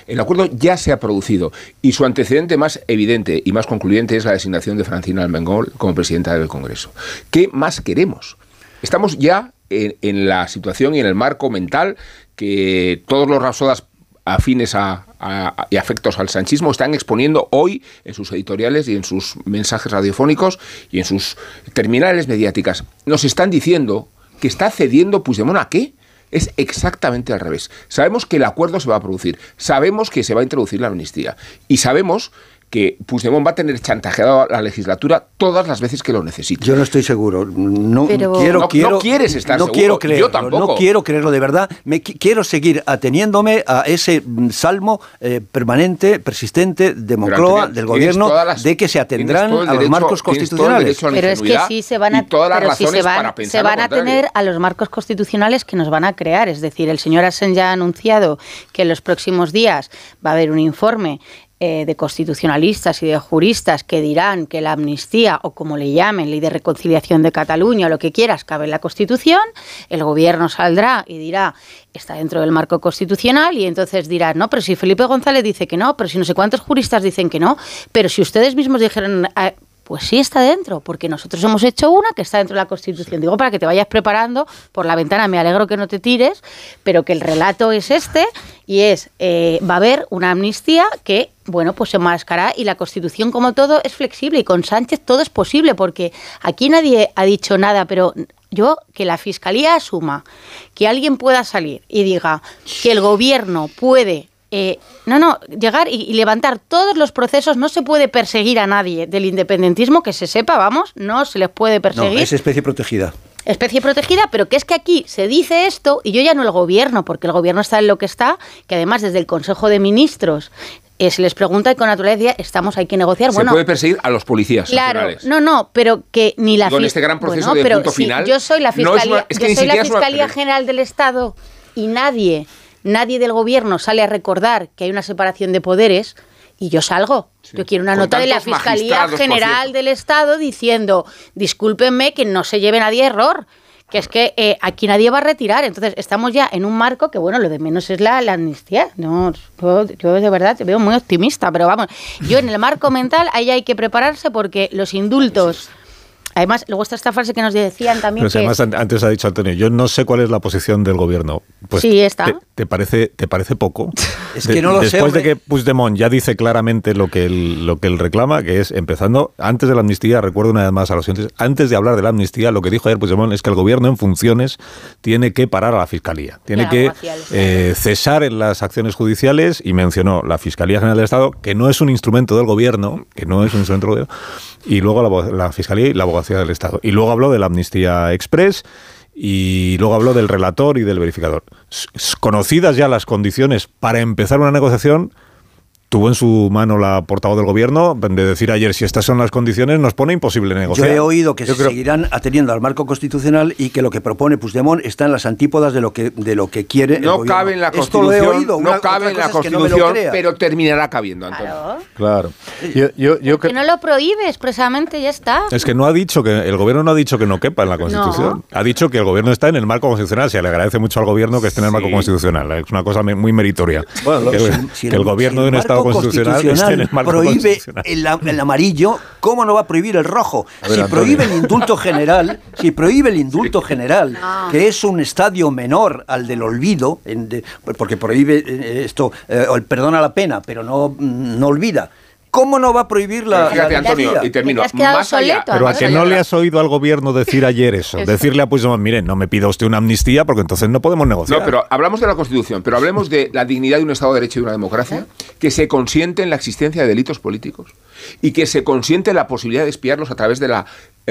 S7: El acuerdo ya se ha producido y su antecedente más evidente y más concluyente es la designación de Francina Almengol como presidenta del Congreso. ¿Qué más queremos? Estamos ya en, en la situación y en el marco mental que todos los rapsodas afines a, a- y afectos al sanchismo están exponiendo hoy en sus editoriales y en sus mensajes radiofónicos y en sus terminales mediáticas. Nos están diciendo que está cediendo Puigdemont a qué? Es exactamente al revés. Sabemos que el acuerdo se va a producir, sabemos que se va a introducir la amnistía y sabemos que Puigdemont va a tener chantajeado a la legislatura todas las veces que lo necesite.
S8: Yo no estoy seguro. No
S6: Pero-
S8: quiero,
S7: No- quieres estar
S8: no
S7: seguro.
S8: quiero
S7: Yo
S8: creerlo.
S7: tampoco.
S8: No quiero creerlo de verdad. Me quiero seguir ateniéndome a ese mm, salmo eh, permanente, persistente de Moncloa, del gobierno,
S7: las-
S8: de que se atendrán a los marcos
S7: tienes todo el
S8: constitucionales.
S6: Pero es que sí se van a,
S7: todas las
S6: pero sí
S7: razones
S6: se van, se van a tener a los marcos constitucionales que nos van a crear. Es decir, el señor Asen ya ha anunciado que en los próximos días va a haber un informe eh, de constitucionalistas y de juristas que dirán que la amnistía, o como le llamen, ley de reconciliación de Cataluña, o lo que quieras, cabe en la Constitución. El gobierno saldrá y dirá, está dentro del marco constitucional, y entonces dirá, no, pero si Felipe González dice que no, pero si no sé cuántos juristas dicen que no, pero si ustedes mismos dijeron... "Ah, pues sí está dentro, porque nosotros hemos hecho una que está dentro de la Constitución. Digo, para que te vayas preparando por la ventana, me alegro que no te tires, pero que el relato es este y es, eh, va a haber una amnistía que, bueno, pues se mascará y la Constitución como todo es flexible y con Sánchez todo es posible, porque aquí nadie ha dicho nada, pero yo que la Fiscalía asuma que alguien pueda salir y diga que el gobierno puede eh, no, no, llegar y, y levantar todos los procesos, no se puede perseguir a nadie del independentismo, que se sepa, vamos, no se les puede
S8: No,
S6: perseguir.
S8: es especie protegida.
S6: Especie protegida, pero que es que aquí se dice esto y yo ya no el gobierno, porque el gobierno está en lo que está, que además desde el Consejo de Ministros eh, se les pregunta y con naturalidad estamos hay que negociar.
S7: Se
S6: bueno,
S7: puede perseguir a los policías
S6: Claro,
S7: nacionales.
S6: no, no, pero que ni la fi-
S7: este gran proceso
S6: Bueno,
S7: de
S6: pero
S7: punto
S6: si
S7: final,
S6: yo soy la
S7: no es
S6: fiscalía,
S7: una- es que
S6: yo
S7: ni
S6: soy la
S7: una-
S6: fiscalía general del Estado y nadie, nadie del gobierno sale a recordar que hay una separación de poderes. Y yo salgo. Yo quiero una
S7: Con
S6: nota de la Fiscalía General del Estado diciendo, discúlpenme que no se lleve nadie error, que es que eh, aquí nadie va a retirar. Entonces, estamos ya en un marco que, bueno, lo de menos es la, la amnistía. No, yo, yo de verdad te veo muy optimista, pero vamos, yo en el marco mental ahí hay que prepararse porque los indultos... Además, luego está esta frase que nos decían también
S1: Pero
S6: que...
S1: además an- antes ha dicho Antonio, yo no sé cuál es la posición del gobierno. Pues
S6: Sí, está.
S1: Te, te parece, ¿Te parece poco?
S8: Es que no lo sé,
S1: Después de que Puigdemont ya dice claramente lo que, él, lo que él reclama, que es empezando, antes de la amnistía, recuerdo una vez más a los oyentes, antes de hablar de la amnistía, lo que dijo ayer Puigdemont es que el gobierno en funciones tiene que parar a la fiscalía. Tiene que eh, cesar en las acciones judiciales y mencionó la Fiscalía General del Estado, que no es un instrumento del gobierno, que no es un instrumento del gobierno, y luego la, la Fiscalía y la Abogacía del Estado. Y luego habló de la amnistía express y luego habló del relator y del verificador. Conocidas ya las condiciones para empezar una negociación, tuvo en su mano la portavoz del gobierno de decir ayer si estas son las condiciones nos pone imposible
S8: Yo
S1: negociar.
S8: he oído que
S1: Yo
S8: se
S1: creo-
S8: seguirán atendiendo al marco constitucional y que lo que propone Puigdemont está en las antípodas de lo que de lo que quiere el
S7: No
S8: gobierno.
S7: cabe en la
S8: Esto lo he
S7: Constitución,
S8: oído, una-
S7: no cabe en la
S8: no
S7: Constitución, pero terminará cabiendo, Antonio.
S3: Claro. Yo, yo, yo
S6: Que no lo prohíbe expresamente, ya está.
S1: Es que no ha dicho que el gobierno no ha dicho que no quepa en la Constitución. Ha dicho que el gobierno está en el marco constitucional. Se le agradece mucho al gobierno que esté en el marco
S7: Sí.
S1: constitucional. Es una cosa muy meritoria.
S8: Bueno,
S1: que,
S8: si-
S1: que
S8: si
S1: el, gobierno
S8: si
S1: de un Estado
S8: marco
S1: constitucional esté en el marco
S8: prohíbe
S1: constitucional.
S8: el, el amarillo, ¿cómo no va a prohibir el rojo?
S3: Ver,
S8: si
S3: Antonio.
S8: prohíbe el indulto general, si prohíbe el indulto general,
S6: Ah.
S8: que es un estadio menor al del olvido, en de- porque prohíbe eh, esto, eh, perdona la pena, pero no, no olvida. ¿Cómo no va a prohibir la,
S7: Fíjate,
S8: la
S7: Antonio, y termino.
S6: Te has quedado
S7: Más allá,
S6: soleto,
S1: Pero a que no
S6: de
S1: le has oído al gobierno decir ayer eso,
S6: Eso.
S1: decirle a Puigdemont, mire, no me pida usted una amnistía porque entonces no podemos negociar.
S7: No, pero hablamos de la Constitución, pero hablemos de la dignidad de un Estado de Derecho y una democracia, que se consiente en la existencia de delitos políticos y que se consiente la posibilidad de espiarlos a través de la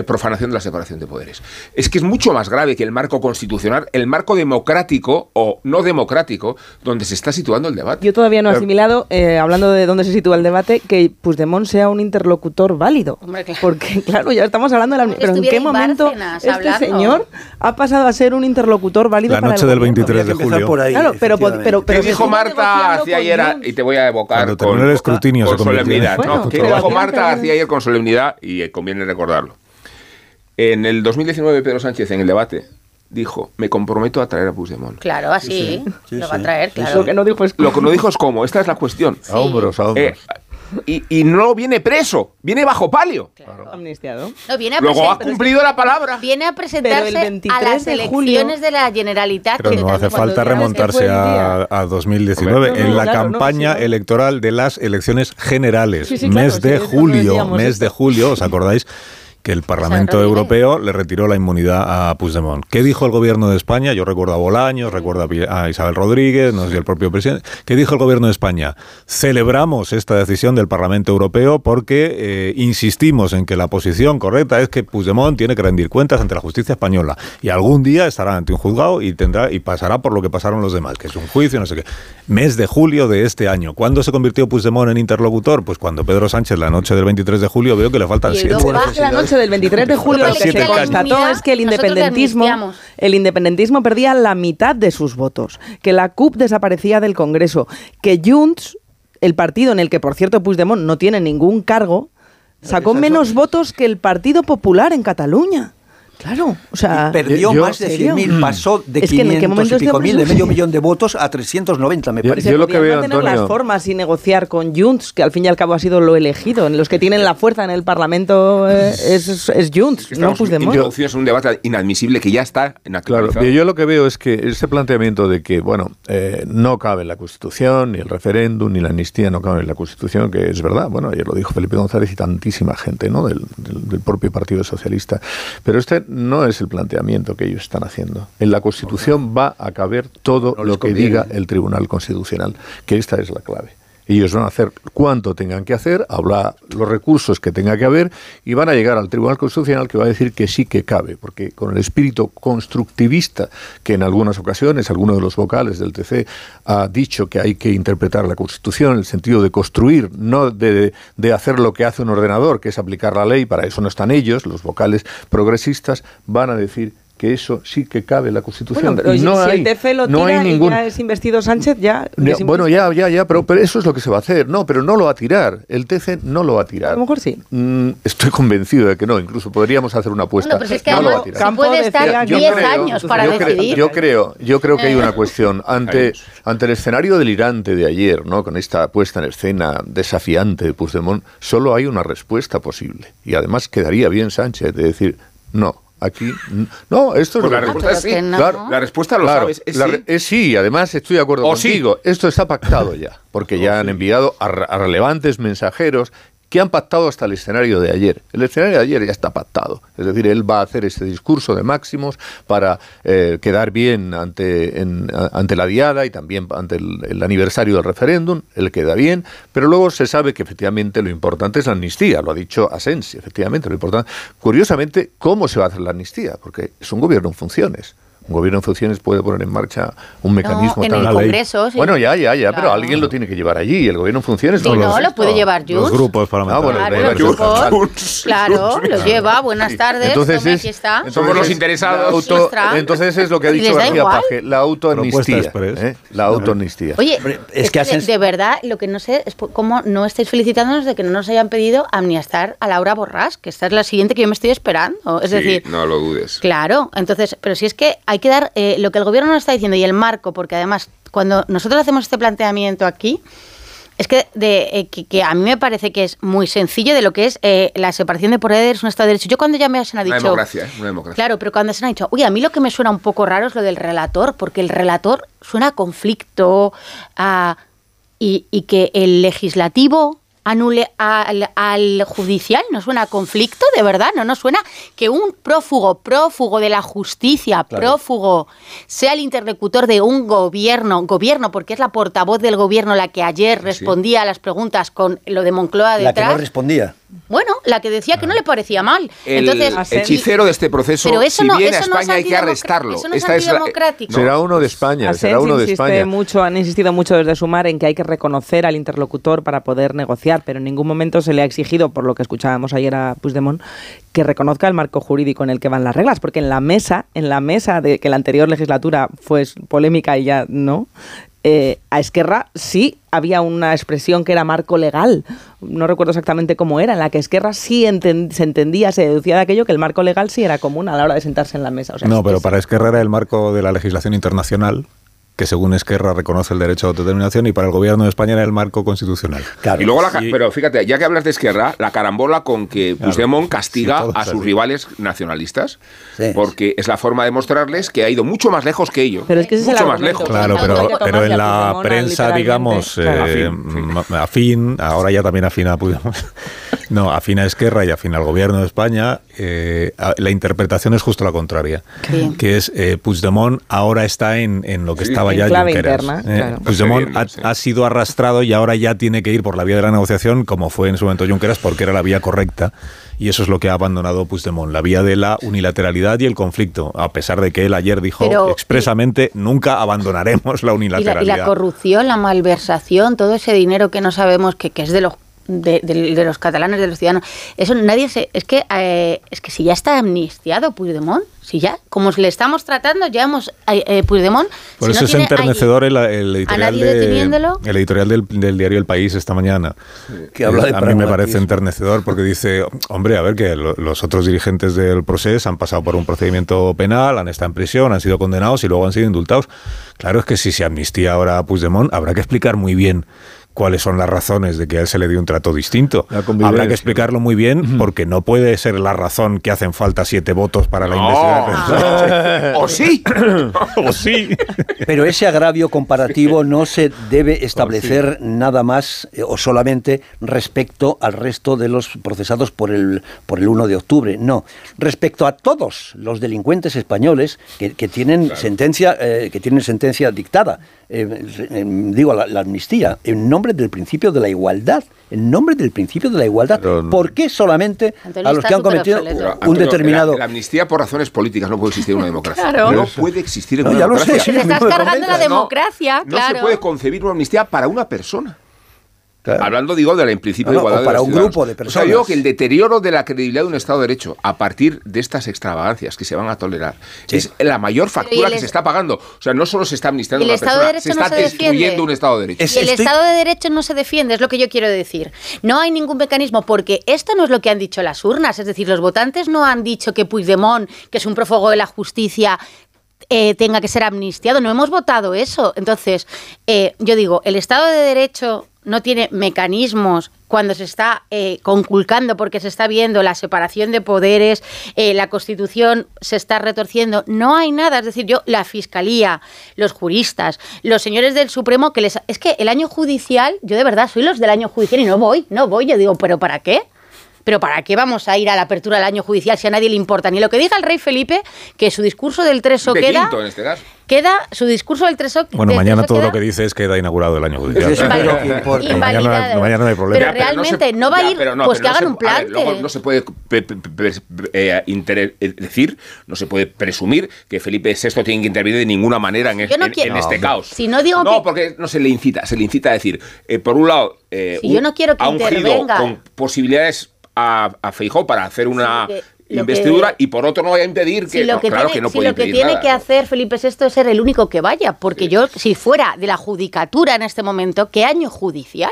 S7: profanación de la separación de poderes. Es que es mucho más grave que el marco constitucional, el marco democrático o no democrático, donde se está situando el debate.
S9: Yo todavía no he asimilado, eh, hablando de dónde se sitúa el debate, que Puigdemont sea un interlocutor válido.
S6: Hombre, claro.
S9: Porque, claro, ya estamos hablando de la... Pero ¿en qué
S6: en
S9: momento este
S6: hablando.
S9: señor ha pasado a ser un interlocutor válido
S1: La
S9: para
S1: noche
S9: el
S1: del
S9: gobierno?
S1: 23 de julio.
S8: por ahí,
S9: Claro, pero, pero, pero
S7: ¿Qué
S9: se
S7: dijo Marta
S9: con
S7: ayer? Y te voy a evocar con,
S1: el escrutinio
S7: con
S1: en
S7: solemnidad.
S1: esto.
S7: No,
S9: Bueno,
S7: ¿Qué dijo Marta. García ayer con solemnidad? Y eh, conviene recordarlo. En el 2019, Pedro Sánchez, en el debate, dijo, me comprometo a traer a Puigdemont.
S6: Claro, así.
S8: Sí,
S6: lo va a
S8: sí.
S6: traer,
S9: Lo
S6: claro.
S9: que no dijo es...
S7: Lo que no dijo es cómo, esta es la cuestión.
S3: A hombros, a hombros.
S7: Eh, y, y no viene preso, viene bajo palio.
S9: Amnistiado.
S6: No, viene a
S7: Luego ha cumplido la palabra.
S6: Viene a presentarse a
S9: 23
S6: las
S9: de
S6: elecciones
S9: julio-
S6: de la Generalitat.
S1: Pero
S6: que
S1: no hace falta remontarse a, a 2019,
S9: No, no,
S1: en la
S9: claro, no,
S1: campaña
S9: sí,
S1: electoral de las elecciones generales,
S9: Sí, sí, claro,
S1: mes de julio, mes
S9: esto.
S1: de julio, ¿os acordáis? Que el Parlamento. Europeo le retiró la inmunidad a Puigdemont. ¿Qué dijo el gobierno de España? Yo recuerdo a Bolaños, recuerdo a Isabel Rodríguez, no sé si el propio presidente. ¿Qué dijo el gobierno de España? Celebramos esta decisión del Parlamento Europeo porque eh, insistimos en que la posición correcta es que Puigdemont tiene que rendir cuentas ante la justicia española y algún día estará ante un juzgado y tendrá y pasará por lo que pasaron los demás, que es un juicio, no sé qué. Mes de julio de este año. ¿Cuándo se convirtió Puigdemont en interlocutor? Pues cuando Pedro Sánchez la noche del 23 de julio veo que le faltan siete.
S9: Noche del 23 de julio lo que se constató es que el independentismo, el independentismo perdía la mitad de sus votos, que la CUP desaparecía del Congreso, que Junts, el partido en el que por cierto Puigdemont no tiene ningún cargo, sacó menos. votos que el Partido Popular en Cataluña. Claro, o sea,
S8: Y perdió
S3: yo-
S8: más de
S9: ¿serio?
S8: 100.000, pasó de
S9: Es que en
S8: 500
S9: qué momento
S8: y pico mil, de medio millón de votos a 390, me
S3: Yo-
S8: parece.
S3: yo lo que veo,
S9: mantener
S3: Antonio-
S9: las formas y negociar con Junts, que al fin y al cabo ha sido lo elegido. Los que tienen la fuerza en el Parlamento eh, es, es Junts, no
S7: Estamos
S9: Puigdemont.
S7: introducidos en un debate inadmisible que ya está en
S3: Claro, yo lo que veo es que ese planteamiento de que, bueno, eh, no cabe en la Constitución, ni el referéndum, ni la amnistía no cabe en la Constitución, que es verdad, bueno, ayer lo dijo Felipe González y tantísima gente, ¿no?, del, del- del propio Partido Socialista. Pero este no es el planteamiento que ellos están haciendo. En la Constitución va a caber todo
S8: No
S3: lo que
S8: conviene.
S3: diga el Tribunal Constitucional, que esta es la clave. Ellos van a hacer cuanto tengan que hacer, hablar los recursos que tenga que haber y van a llegar al Tribunal Constitucional que va a decir que sí que cabe, porque con el espíritu constructivista que en algunas ocasiones alguno de los vocales del TC ha dicho que hay que interpretar la Constitución en el sentido de construir, no de, de hacer lo que hace un ordenador, que es aplicar la ley, para eso no están ellos, los vocales progresistas van a decir que eso sí que cabe en la Constitución.
S9: Bueno, pero
S3: y
S9: si-
S3: no
S9: si
S3: hay,
S9: el TC lo
S3: no hay
S9: tira y
S3: ningún,
S9: ya es investido Sánchez, ya...
S3: no,
S9: es
S3: bueno, ya, ya, ya, pero, pero eso es lo que se va a hacer. No, pero no lo va a tirar. El TC no lo va a tirar.
S9: A lo mejor sí.
S3: Mm, estoy convencido de que no. Incluso podríamos hacer una apuesta.
S6: Bueno, pero es que
S3: no lo va a tirar.
S6: se puede estar
S9: que-
S6: 10
S9: Yo creo-
S6: años para
S3: yo creo-
S6: decidir.
S3: yo creo, yo creo que hay una cuestión ante ante el escenario delirante de ayer, ¿no? Con esta puesta en escena desafiante de Puigdemont, solo hay una respuesta posible y además quedaría bien Sánchez de decir no. Aquí, no, esto es
S7: Pues
S3: lo
S7: la
S3: que-
S7: respuesta es sí.
S6: que no.
S3: Claro,
S7: La respuesta lo
S3: Claro,
S7: sabes. Es
S3: la
S7: sí.
S3: es sí, además estoy de acuerdo
S7: O sí.
S3: contigo. Esto está pactado ya, porque ya han enviado a, a relevantes mensajeros que han pactado hasta el escenario de ayer. El escenario de ayer ya está pactado. Es decir, él va a hacer este discurso de máximos para eh, quedar bien ante, ante la diada y también ante el, el aniversario del referéndum. Él queda bien, pero luego se sabe que efectivamente lo importante es la amnistía. Lo ha dicho Asensi, efectivamente. Lo importante. Curiosamente, ¿cómo se va a hacer la amnistía? Porque es un gobierno en funciones. Un gobierno en funciones puede poner en marcha un mecanismo
S6: en
S3: tan
S6: el. Congreso, sí.
S3: bueno, ya, ya, ya, pero alguien lo tiene que llevar allí. El gobierno en funciones
S6: Sí,
S3: no
S6: no,
S3: lo
S6: puede llevar
S1: Los grupos parlamentarios.
S3: bueno,
S6: Claro, los
S3: de-
S6: grupos.
S7: Junts.
S6: Claro,
S7: Junts.
S6: los lleva. Buenas tardes.
S3: Entonces
S6: tome,
S3: es,
S6: aquí está.
S3: entonces
S7: Somos los
S3: es
S7: interesados.
S3: auto- entonces es lo que ha
S6: ¿Y
S3: dicho García? Paje, la autoamnistía. ¿eh? La autoamnistía.
S6: Oye, es,
S8: que
S6: de,
S8: hacen-
S6: de verdad lo que no sé es cómo no estáis felicitándonos de que no nos hayan pedido amniestar a Laura Borrás, que esta es la siguiente que yo me estoy esperando. Es
S7: Sí,
S6: decir,
S7: no lo dudes.
S6: Claro, entonces, pero si es que hay que dar eh, lo que el gobierno nos está diciendo y el marco, porque además cuando nosotros hacemos este planteamiento aquí, es que, de, eh, que, que a mí me parece que es muy sencillo de lo que es eh, la separación de poderes, un Estado de Derecho. Yo cuando ya me han
S7: Una
S6: dicho...
S7: democracia, ¿eh? Una democracia.
S6: Claro, pero cuando se han dicho, uy, a mí lo que me suena un poco raro es lo del relator, porque el relator suena a conflicto a- y, y que el legislativo anule al, al judicial, no suena a conflicto, de verdad, no nos suena que un prófugo, prófugo de la justicia, prófugo, sea el interlocutor de un gobierno, gobierno, porque es la portavoz del gobierno la que ayer respondía a las preguntas con lo de Moncloa
S8: La que
S6: detrás.
S8: no respondía.
S6: Bueno, la que decía que no le parecía mal.
S7: El
S6: Entonces,
S7: hechicero de este proceso,
S6: Pero eso
S7: si
S6: no-
S7: viene a
S6: eso no es
S7: España hay que arrestarlo.
S6: eso no es
S7: Esta es la-
S6: antidemocrático.
S3: Será uno de España,
S9: Asens
S3: será uno de España.
S9: mucho, han insistido mucho desde Sumar en que hay que reconocer al interlocutor para poder negociar, pero en ningún momento se le ha exigido, por lo que escuchábamos ayer a Puigdemont, que reconozca el marco jurídico en el que van las reglas, porque en la mesa, en la mesa de que la anterior legislatura fue polémica y ya no, eh, a Esquerra sí había una expresión que era marco legal. No recuerdo exactamente cómo era, en la que Esquerra sí enten- se entendía, se deducía de aquello que el marco legal sí era común a la hora de sentarse en la mesa. O sea,
S1: No, pero para Esquerra era el marco de la legislación internacional, que según Esquerra reconoce el derecho a autodeterminación, y para el gobierno de España era el marco constitucional.
S7: Y luego, la pero fíjate, ya que hablas de Esquerra, la carambola con que Puigdemont castiga
S1: sí,
S7: a sus
S1: así.
S7: rivales nacionalistas, porque es la forma de mostrarles que ha ido mucho más lejos que ellos.
S9: Pero es que ese es el
S7: mucho más lejos.
S1: Claro, pero, en la
S9: Puigdemont,
S1: prensa, digamos,
S9: Claro.
S1: eh, afín, ahora ya también afín a Puigdemont, no, afín a Esquerra y afín al gobierno de España, eh, la interpretación es justo la contraria,
S6: Bien.
S1: que es eh, Puigdemont ahora está en, en lo que
S9: Sí,
S1: estaba
S9: en
S1: ya
S9: clave
S1: Junqueras.
S9: interna,
S1: Eh,
S9: claro.
S1: Puigdemont ha, ha sido arrastrado y ahora ya tiene que ir por la vía de la negociación, como fue en su momento Junqueras, porque era la vía correcta. Y eso es lo que ha abandonado Puigdemont, la vía de la unilateralidad y el conflicto, a pesar de que él ayer dijo
S6: Pero-
S1: expresamente, nunca abandonaremos la
S6: y la,
S1: unilateralidad.
S6: y la corrupción, la malversación, todo ese dinero que no sabemos que, que es de los de, de- de los catalanes, de los ciudadanos, eso nadie se... Es que, eh, es que si ya está amnistiado Puigdemont, si ya, como le estamos tratando, ya hemos... eh, eh, Puigdemont...
S1: Por
S6: si
S1: eso
S6: no
S1: es
S6: tiene
S1: enternecedor el, el editorial,
S6: nadie
S1: de-
S6: deteniéndolo?
S1: el editorial del, del diario El País esta mañana.
S8: Que habla de
S1: a mí me parece enternecedor porque dice, hombre, a ver que lo- los otros dirigentes del proceso han pasado por un procedimiento penal, han estado en prisión, han sido condenados y luego han sido indultados. Claro, es que si se amnistía ahora a Puigdemont, habrá que explicar muy bien cuáles son las razones de que a él se le dio un trato distinto. Habrá que explicarlo muy bien porque no puede ser la razón que hacen falta siete votos para la investigación.
S7: ¿O sí?
S1: o sí.
S8: Pero ese agravio comparativo no se debe establecer nada más eh, o solamente respecto al resto de los procesados por el, por el 1 de octubre. No, respecto a todos los delincuentes españoles que, que tienen sentencia eh, que tienen sentencia dictada. Eh, eh, digo, la, la amnistía, en nombre del principio de la igualdad. En nombre del principio de la igualdad. ¿Por qué solamente
S6: Antonio
S8: a los que han cometido.
S7: Pero,
S8: un
S7: Antonio,
S8: determinado...
S7: La, la amnistía por razones políticas no puede existir en una democracia.
S6: Claro.
S7: No puede existir en
S8: No,
S7: una
S8: ya lo sé,
S7: democracia.
S8: sí,
S6: Te estás cargando la democracia,
S7: No
S6: claro.
S7: se puede concebir una amnistía para una persona.
S8: Claro.
S7: Hablando, digo, de la principio
S8: No,
S7: de igualdad
S8: o para
S7: de
S8: un
S7: ciudadanos.
S8: grupo de
S7: O sea,
S8: personas.
S7: digo que el deterioro de la credibilidad de un Estado de Derecho a partir de estas extravagancias que se van a tolerar es la mayor factura
S6: el
S7: que
S6: es-
S7: se está pagando. O sea, no solo se está amnistiando una
S6: Estado de
S7: persona, se
S6: Derecho no
S7: está
S6: se defiende.
S7: destruyendo un Estado de Derecho.
S8: Es-
S6: Y el
S8: estoy-
S6: Estado de Derecho no se defiende, es lo que yo quiero decir. No hay ningún mecanismo, porque esto no es lo que han dicho las urnas. Es decir, los votantes no han dicho que Puigdemont, que es un prófugo de la justicia, eh, tenga que ser amnistiado. No hemos votado eso. Entonces, eh, yo digo, el Estado de Derecho no tiene mecanismos cuando se está eh, conculcando porque se está viendo la separación de poderes, eh, la Constitución se está retorciendo. No hay nada. Es decir, yo, la Fiscalía, los juristas, los señores del Supremo, que les... Es que el año judicial, yo de verdad soy los del año judicial y no voy, no voy. Yo digo, ¿pero para qué? Pero ¿para qué vamos a ir a la apertura del año judicial si a nadie le importa? Ni lo que diga el rey Felipe, que su discurso del Treso
S7: De
S6: queda...
S7: quinto, en este caso.
S6: Queda su discurso del Treso...
S1: Bueno,
S6: del
S1: mañana
S6: Treso
S1: todo
S6: queda
S1: lo que dice es que da inaugurado el año judicial.
S8: Eso es lo que importa.
S1: Mañana, no hay problema.
S6: Pero realmente no va a ir, pues que
S7: no
S6: hagan
S7: se-
S6: un plan.
S7: luego no se puede pe- pe- pe- eh, inter- eh, decir, no se puede presumir que Felipe VI tiene que intervenir de ninguna manera en,
S6: Yo no
S7: en-
S6: quiero-
S7: en este
S6: No,
S7: caos.
S6: Si no digo
S7: no,
S6: que-
S7: porque no se le incita, se le incita a decir, eh, por un lado, eh,
S6: Si yo no quiero que intervenga.
S7: con posibilidades a, a Feijó para hacer una
S6: Sí,
S7: investidura
S6: que-
S7: y por otro no vaya a impedir que,
S6: si lo
S7: no,
S6: que
S7: claro
S6: tiene,
S7: que no
S6: si
S7: puede
S6: lo que tiene
S7: nada,
S6: que
S7: ¿no?
S6: hacer Felipe VI es ser el único que vaya, porque yo, si fuera de la judicatura en este momento, ¿qué año judicial?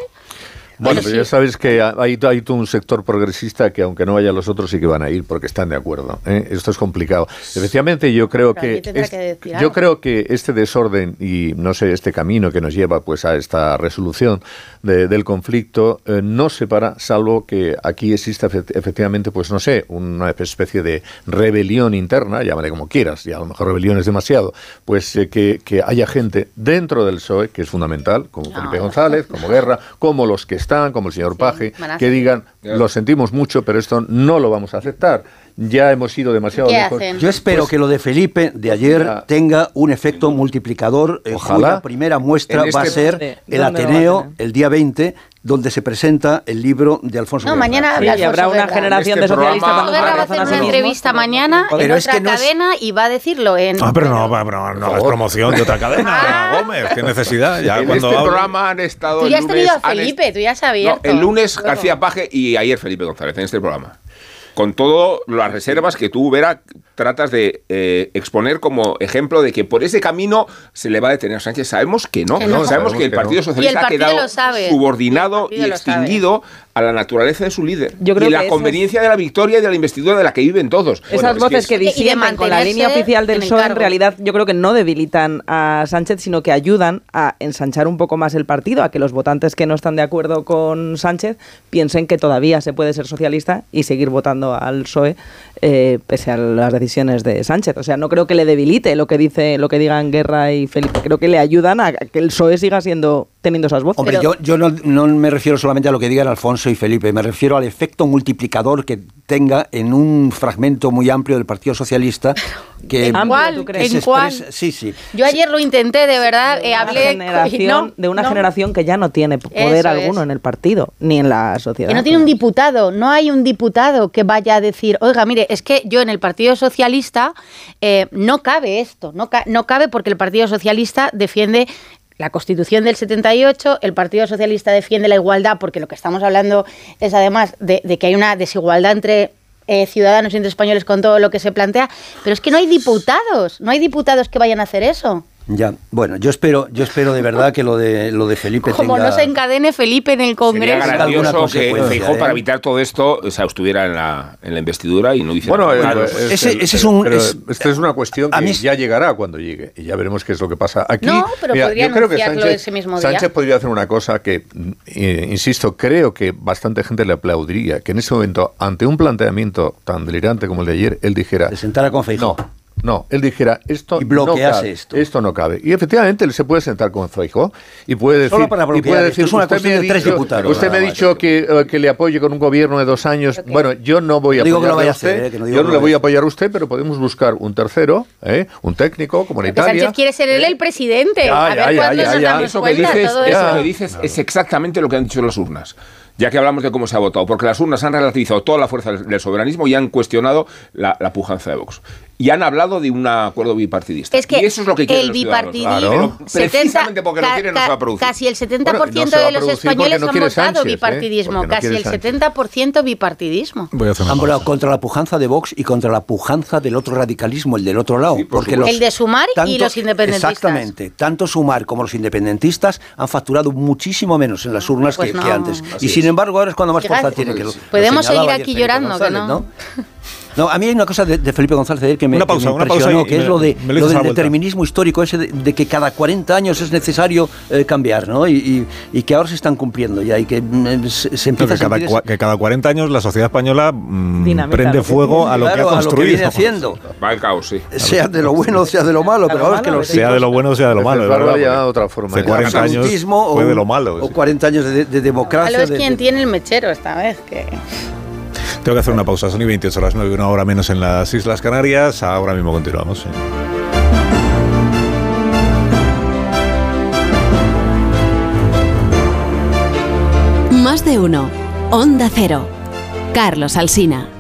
S3: Bueno,
S6: Pero
S3: ya sabes que hay, hay todo un sector progresista que aunque no vayan los otros sí que van a ir porque están de acuerdo. ¿eh? Esto es complicado. Efectivamente, yo creo
S6: Pero
S3: que, es-
S6: que
S3: yo creo que este desorden y no sé este camino que nos lleva pues a esta resolución de- del conflicto eh, no se para salvo que aquí exista efe- efectivamente pues no sé una especie de rebelión interna, llámale como quieras, y a lo mejor rebelión es demasiado, pues eh, que, que haya gente dentro del PSOE que es fundamental, como Felipe González, como Guerra, como los que están están, como el señor Paje, que digan, lo sentimos mucho, pero esto no lo vamos a aceptar. Ya hemos ido demasiado
S6: ¿Qué
S3: lejos.
S6: hacen?
S8: Yo espero
S3: Pues-
S8: que lo de Felipe de ayer
S3: Ya.
S8: tenga un efecto multiplicador. eh,
S3: Ojalá.
S8: cuya primera muestra
S7: En
S8: va a
S7: este-
S8: ser
S9: ¿Dónde
S8: el Ateneo el día 20, donde se presenta el libro de Alfonso
S6: No,
S8: Guerra.
S6: mañana habla
S9: habrá una
S6: Guerra.
S9: generación
S7: Este
S9: de socialistas
S6: Guerra va a hacer una entrevista mañana en
S8: Pero es
S6: otra
S8: no es-
S6: cadena y va a decirlo en...
S1: Ah, pero no, pero no, hagas promoción de otra cadena, Gómez. ¿Qué necesidad? Ya
S7: en
S1: cuando
S7: este programa han estado
S6: Tú
S7: el
S6: ya has
S7: lunes,
S6: tenido a
S7: han est-
S6: Felipe, tú ya has
S7: No, el lunes. García Paje y ayer Felipe González en este programa. Con todas las reservas que tú, Vera, tratas de eh, exponer como ejemplo de que por ese camino se le va a detener a Sánchez. Sabemos que no.
S6: Que no.
S7: Sabemos que el Partido. Socialista ha quedado subordinado
S6: Y
S7: extinguido a la naturaleza de su líder.
S9: Yo creo
S7: y la
S9: que
S7: conveniencia de la victoria y de la investidura de la que viven todos.
S9: Esas
S7: Bueno, es
S9: voces que,
S7: es-
S9: disienten con la línea oficial del PSOE en realidad yo creo que no debilitan a Sánchez, sino que ayudan a ensanchar un poco más el partido, a que los votantes que no están de acuerdo con Sánchez piensen que todavía se puede ser socialista y seguir votando al PSOE eh, pese a las decisiones de Sánchez. O sea, no creo que le debilite lo que dice, lo que digan Guerra y Felipe. Creo que le ayudan a que el PSOE siga siendo teniendo esas voces.
S8: Hombre, yo, yo no, no me refiero solamente a lo que digan Alfonso y Felipe, me refiero al efecto multiplicador que tenga en un fragmento muy amplio del Partido Socialista que,
S6: ¿En cuál?
S9: ¿tú
S8: que
S9: crees?
S8: se
S6: ¿En cuál?
S8: expresa- Sí, sí.
S6: Yo ayer lo intenté, de verdad, eh,
S9: una
S6: hablé... no,
S9: de una
S6: no.
S9: generación que ya no tiene poder
S6: Eso
S9: alguno
S6: es.
S9: en el partido, ni en la sociedad.
S6: Que no tiene un diputado, no hay un diputado que vaya a decir, oiga, mire, es que yo en el Partido Socialista eh, no cabe esto, no, ca- no cabe porque el Partido Socialista defiende la Constitución del 78, el Partido Socialista defiende la igualdad porque lo que estamos hablando es además de, que hay una desigualdad entre eh, ciudadanos y entre españoles con todo lo que se plantea, pero es que no hay diputados, no hay diputados que vayan a hacer eso.
S8: Ya, bueno, yo espero, yo espero de verdad que lo de lo de Felipe
S6: Como
S8: tenga
S6: no se encadene Felipe en el
S7: Sería
S6: Congreso.
S8: alguna
S7: grandioso que Feijóo,
S8: ¿eh?
S7: para evitar todo esto, o sea, estuviera en la, en la investidura y no hiciera
S3: Bueno,
S7: nada. Claro,
S3: eh,
S8: Ese-
S3: el-
S8: ese es un- es-
S3: esta es una cuestión que
S8: es-
S3: ya llegará cuando llegue y ya veremos qué es lo que pasa aquí.
S6: No, pero podría
S3: yo creo que Sánchez,
S6: ese mismo día.
S3: Sánchez podría hacer una cosa que, eh, insisto, creo que bastante gente le aplaudiría, que en ese momento, ante un planteamiento tan delirante como el de ayer, él dijera,
S8: se sentara con Feijóo.
S3: no. No, él dijera, esto
S8: Y bloquease
S3: no cabe,
S8: esto.
S3: esto no cabe. Y efectivamente él se puede sentar con Feijóo y puede decir,
S8: Solo para
S3: y
S8: esto, es una
S3: usted
S8: cuestión
S3: me
S8: de tres
S3: dicho-
S8: diputados,
S3: Usted me ha dicho que, eh, que le apoye con un gobierno de dos años. Bueno, yo no voy a
S8: No digo que lo
S3: apoyarle
S8: vaya
S3: a
S8: a hacer,
S3: usted,
S8: eh, que no digo
S3: yo no le voy a apoyar a usted, pero podemos buscar un tercero, ¿eh? un técnico,
S6: Que
S3: comunitario.
S6: Sánchez quiere ser él el presidente.
S3: Ya,
S6: a ver
S3: ya,
S6: cuándo
S3: ya, ya.
S7: Eso que dices,
S6: todo
S7: eso
S6: eso.
S7: que dices es exactamente lo que han dicho las urnas. Ya que hablamos de cómo se ha votado, porque las urnas han relativizado toda la fuerza del del soberanismo y han cuestionado la, la pujanza de Vox. Y han hablado de un acuerdo bipartidista.
S6: Es que
S7: y eso es lo que quieren
S6: el
S7: los
S6: bipartidismo,
S7: precisamente porque lo
S6: ca-
S7: quieren no se va a producir.
S6: Casi el 70%
S3: Bueno, no
S6: de los españoles
S3: no
S6: han votado
S3: Sánchez, ¿eh?
S6: bipartidismo. Casi el
S3: Sánchez.
S6: 70% bipartidismo.
S1: Voy a hacer
S8: Han volado contra la pujanza de Vox y contra la pujanza del otro radicalismo, el del otro lado.
S7: Sí, por
S8: porque los,
S6: El de Sumar y los independentistas.
S8: Exactamente. Tanto Sumar como los independentistas han facturado muchísimo menos en las urnas
S6: Pues
S8: que,
S6: no.
S8: que antes.
S7: Así
S8: y sin embargo ahora es cuando más fuerza tiene que lo-
S6: Podemos seguir aquí llorando, que no.
S8: No, a mí hay una cosa de, de Felipe González ayer que me,
S1: Una
S8: que me
S1: pausa, una pausa
S8: impresionó, que
S1: me-
S8: es lo, de,
S1: lo
S8: del determinismo histórico ese de, de que cada 40 años es necesario eh, cambiar, ¿no? Y, y- y que ahora se están cumpliendo ya y que mm, se, se
S1: No,
S8: empieza
S1: que, cada,
S8: a
S1: cua-
S8: ese-
S1: que cada 40 años la sociedad española mm,
S9: Dinamita
S1: prende fuego a lo que ha
S8: a lo que
S1: construido.
S8: viene haciendo.
S7: Va el caos, sí.
S8: Sea de lo bueno, sea de lo malo, pero ahora es que los
S1: sea de lo bueno, sea de lo malo. De verdad,
S3: otra forma de
S1: 40 años
S8: absolutismo o
S1: fue de lo malo.
S8: O
S1: sí.
S8: 40 años de, de democracia.
S6: Malo es quien tiene el mechero esta vez. Que...
S1: Tengo que hacer una pausa. Son y 28 horas 9, una hora menos en las Islas Canarias. Ahora mismo continuamos.
S4: Más de uno. Onda Cero. Carlos Alsina.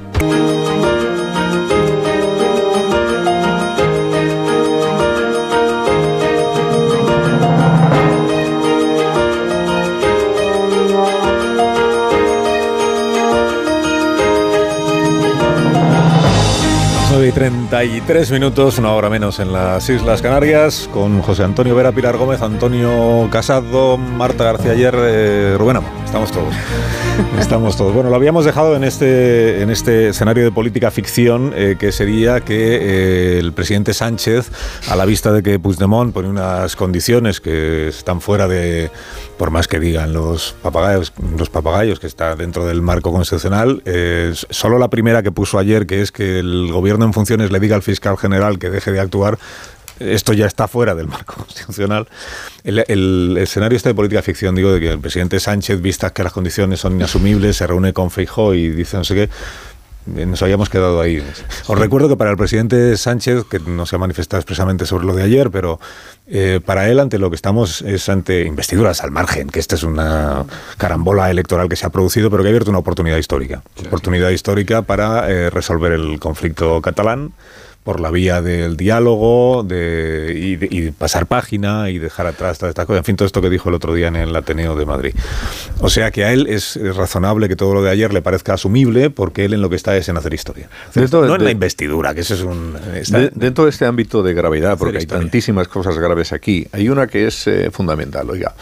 S1: Y 33 minutos, una hora menos en las Islas Canarias, con José Antonio Vera, Pilar Gómez, Antonio Casado, Marta García Ayer, eh, Rubén Amón. Estamos todos. Estamos todos. Bueno, lo habíamos dejado en este, en este escenario de política ficción, eh, que sería que eh, el presidente Sánchez, a la vista de que Puigdemont pone unas condiciones que están fuera de, por más que digan los papagayos, los papagayos que está dentro del marco constitucional, eh, solo la primera que puso ayer, que es que el gobierno en funciones le diga al fiscal general que deje de actuar, esto ya está fuera del marco constitucional. El, el escenario este de política ficción, digo, de que el presidente Sánchez, vistas que las condiciones son inasumibles, se reúne con Feijó y dice no sé qué, nos habíamos quedado ahí. Os recuerdo que para el presidente Sánchez, que no se ha manifestado expresamente sobre lo de ayer, pero eh, para él ante lo que estamos es ante investiduras al margen, que esta es una carambola electoral que se ha producido, pero que ha abierto una oportunidad histórica. Oportunidad histórica para eh, resolver el conflicto catalán por la vía del diálogo de, y, de- y pasar página y dejar atrás todas estas cosas. En fin, todo esto que dijo el otro día en el Ateneo de Madrid. O sea que a él es, es razonable que todo lo de ayer le parezca asumible porque él en lo que está es en hacer historia.
S3: Dentro de-
S1: no en la investidura, que eso es un... está-
S3: dentro de este ámbito de gravedad, porque hay
S1: historia.
S3: tantísimas cosas graves aquí, hay una que es eh, fundamental. Oiga,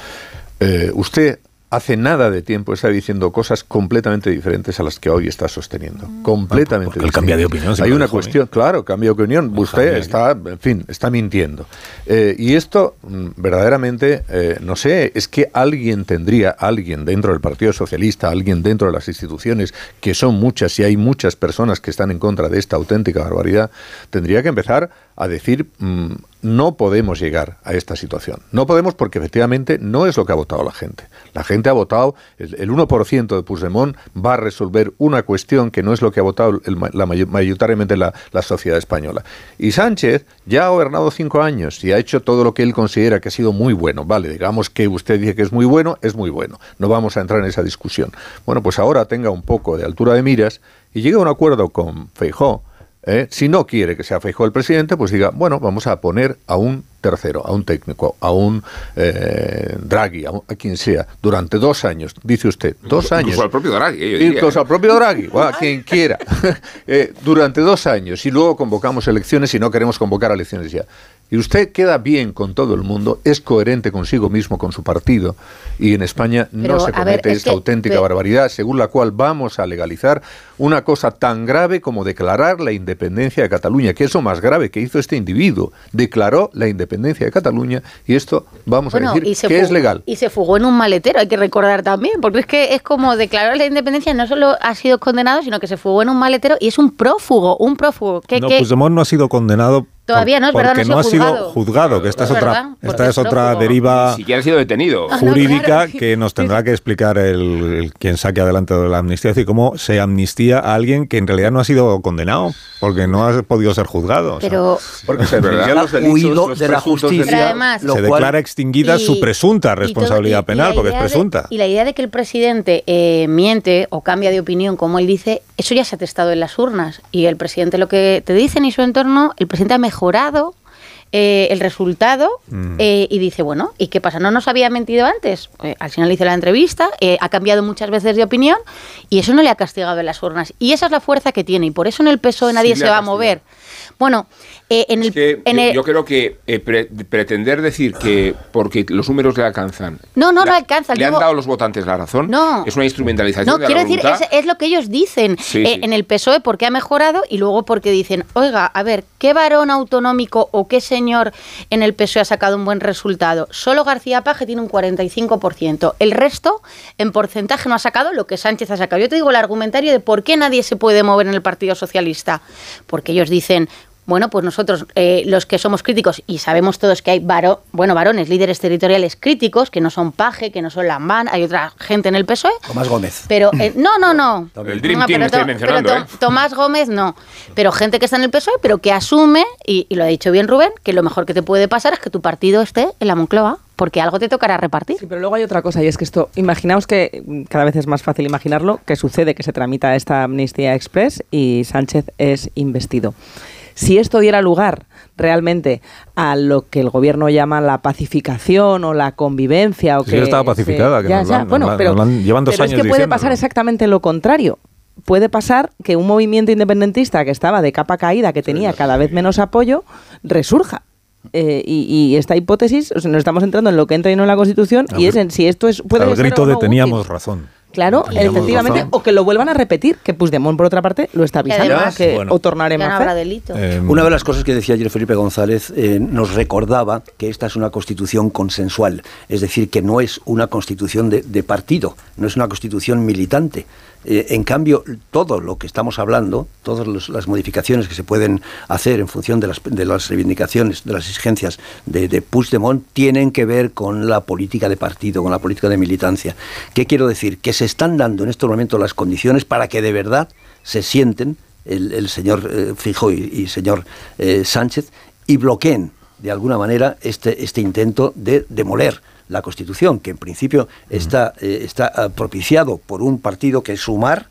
S3: eh, usted hace nada de tiempo está diciendo cosas completamente diferentes a las que hoy está sosteniendo. Completamente
S1: él cambia de
S3: diferentes.
S1: opinión, si
S3: Hay una cuestión, claro, cambia de opinión. Usted
S1: cambia.
S3: está, en fin, está mintiendo. Eh, y esto, mm, verdaderamente, eh, no sé, es que alguien tendría, alguien dentro del Partido Socialista, alguien dentro de las instituciones, que son muchas y hay muchas personas que están en contra de esta auténtica barbaridad, tendría que empezar a decir, mm, no podemos llegar a esta situación. No podemos porque efectivamente no es lo que ha votado la gente. La gente ha votado, el, el 1% de Puigdemont va a resolver una cuestión que no es lo que ha votado el la, mayo- mayoritariamente la, la sociedad española. Y Sánchez ya ha gobernado cinco años y ha hecho todo lo que él considera que ha sido muy bueno. Vale, digamos que usted dice que es muy bueno, es muy bueno. No vamos a entrar en esa discusión. Bueno, pues ahora tenga un poco de altura de miras y llegue a un acuerdo con Feijó. ¿Eh? Si no quiere que sea Feijó el presidente, pues diga, bueno, vamos a poner a un tercero, a un técnico, a un eh, Draghi, a, un- a quien sea, durante dos años, dice usted, dos años.
S7: Incluso al propio Draghi, eh, yo diría.
S3: Incluso al propio Draghi, o a quien quiera, Eh, durante dos años y luego convocamos elecciones y no queremos convocar elecciones ya. Y usted queda bien con todo el mundo, es coherente consigo mismo, con su partido, y en España
S6: Pero,
S3: no se
S6: ver,
S3: comete
S6: es
S3: esta
S6: que-
S3: auténtica barbaridad, según la cual vamos a legalizar una cosa tan grave como declarar la independencia de Cataluña, que es lo más grave que hizo este individuo. Declaró la independencia de Cataluña y esto vamos
S6: Bueno,
S3: a decir que es legal.
S6: Y se fugó en un maletero, hay que recordar también, porque es que es como declarar la independencia, no solo ha sido condenado, sino que se fugó en un maletero y es un prófugo, un prófugo. Que,
S1: no,
S6: que-
S1: Puigdemont no ha sido condenado
S6: Todavía no, es verdad,
S1: porque
S6: no ha sido juzgado.
S1: juzgado, que esta es,
S6: Es
S1: otra,
S6: verdad,
S1: esta es otra
S6: prófugo.
S1: deriva
S7: Ni siquiera ha sido detenido.
S6: Ah, no,
S1: jurídica
S6: claro.
S1: que nos tendrá que explicar el, el quien saque adelante de la amnistía, es decir, cómo se amnistía a alguien que en realidad no ha sido condenado, porque no ha podido ser juzgado. o sea,
S6: pero
S3: Porque se
S7: ¿verdad?
S3: los delitos,
S8: Huido
S3: los
S8: de la
S3: presuntos
S8: justicia.
S6: Pero además-
S8: lo
S1: se
S8: cual-
S1: declara extinguida
S6: y-
S1: su presunta
S6: y todo-
S1: responsabilidad
S6: y-
S1: penal, porque es
S6: de-
S1: presunta.
S6: y la idea de que el presidente eh, miente o cambia de opinión, como él dice, eso ya se ha testado en las urnas. Y el presidente lo que te dicen y su entorno, el presidente ha mejorado eh, el resultado
S1: Mm.
S6: eh, y dice, bueno, ¿y qué pasa? ¿No nos había mentido antes? Eh, al final hice la entrevista, ha cambiado muchas veces de opinión y eso no le ha castigado en las urnas. Y esa es la fuerza que tiene y por eso en el PSOE nadie
S7: Sí
S6: se va a mover. Bueno, eh, en el...
S7: Es que
S6: en
S7: yo,
S6: el-
S7: yo creo que eh, pre- pretender decir que porque los números le alcanzan.
S6: No, no,
S7: le-
S6: no alcanza,
S7: ¿Le han dado los votantes la razón?
S6: No.
S7: Es una instrumentalización
S6: No,
S7: de
S6: quiero
S7: la
S6: decir, es, es lo que ellos dicen
S7: Sí,
S6: eh,
S7: sí.
S6: en el PSOE porque ha mejorado y luego porque dicen, oiga, a ver, ¿qué varón autonómico o qué señor en el PSOE ha sacado un buen resultado? Solo García Paje tiene un 45%. El resto, en porcentaje, no ha sacado lo que Sánchez ha sacado. Yo te digo el argumentario de por qué nadie se puede mover en el Partido Socialista. Porque ellos dicen... Bueno, pues nosotros, eh, los que somos críticos, y sabemos todos que hay varo, bueno, varones, líderes territoriales críticos, que no son Paje, que no son Lambán, hay otra gente en el PSOE,
S8: Tomás Gómez.
S6: pero eh, no, no, no.
S7: El Dream
S6: No,
S7: Team
S6: pero
S7: estoy
S6: to-
S7: mencionando,
S6: pero
S7: ¿eh?
S6: to- Tomás Gómez no. Pero gente que está en el PSOE, pero que asume, y, y lo ha dicho bien Rubén, que lo mejor que te puede pasar es que tu partido esté en la Moncloa, porque algo te tocará repartir.
S9: Sí, pero luego hay otra cosa y es que esto, imaginaos que cada vez es más fácil imaginarlo, que sucede que se tramita esta amnistía express y Sánchez es investido. Si esto diera lugar realmente a lo que el gobierno llama la pacificación o la convivencia o
S1: Sí,
S9: que
S1: estaba
S9: se-
S1: pacificada, que
S9: ya,
S1: nos
S9: bueno,
S1: nos
S9: pero,
S1: llevan dos
S9: pero es que puede pasar exactamente lo contrario. Puede pasar que un movimiento independentista que estaba de capa caída, que tenía cada vez menos apoyo, resurja. Eh, y, y esta hipótesis, o sea, nos estamos entrando en lo que entra y no en la Constitución, y es en si esto es puede
S1: Al grito de teníamos
S9: útil.
S1: razón.
S9: Claro, efectivamente,
S1: razón.
S9: o que lo vuelvan a repetir, que Puigdemont, por otra parte, lo está avisando,
S6: además-
S9: que
S1: Bueno.
S9: o tornaremos a
S6: delito.
S1: Eh,
S8: Una de las cosas que decía ayer Felipe González eh, nos recordaba que esta es una constitución consensual, es decir, que no es una constitución de, de partido, no es una constitución militante. Eh, en cambio, todo lo que estamos hablando, todas las modificaciones que se pueden hacer en función de las, de las reivindicaciones, de las exigencias de, de Puigdemont, tienen que ver con la política de partido, con la política de militancia. ¿Qué quiero decir? Que se están dando en estos momentos las condiciones para que de verdad se sienten el, el señor eh, Fijo y, y señor eh, Sánchez y bloqueen de alguna manera este, este intento de demoler la Constitución, que en principio está, eh, está ah, propiciado por un partido que es Sumar,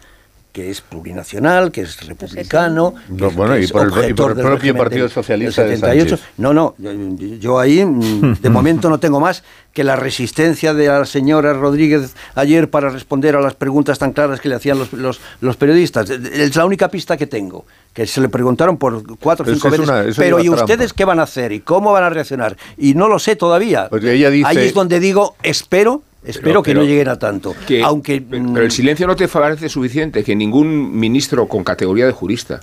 S8: que es plurinacional, que es republicano.
S3: No,
S8: que-
S3: bueno,
S8: que
S3: y por el- y por
S8: objetor
S3: el
S8: del
S3: propio Partido Socialista
S8: del
S3: de
S8: 78.
S3: Sánchez.
S8: No, no, yo, yo ahí mm, de momento no tengo más que la resistencia de la señora Rodríguez ayer para responder a las preguntas tan claras que le hacían los, los, los periodistas. Es la única pista que tengo, que se le preguntaron por cuatro o cinco
S3: es
S8: veces,
S3: una-
S8: pero ¿y
S3: trampa.
S8: ustedes qué van a hacer? ¿Y cómo van a reaccionar? Y no lo sé todavía.
S3: Pues ella dice-
S8: Ahí es donde digo, espero, espero que
S7: pero-
S8: no lleguen a tanto.
S7: Que-
S8: Aunque
S7: pero,
S8: mm,
S7: pero el silencio no te parece suficiente que ningún ministro con categoría de jurista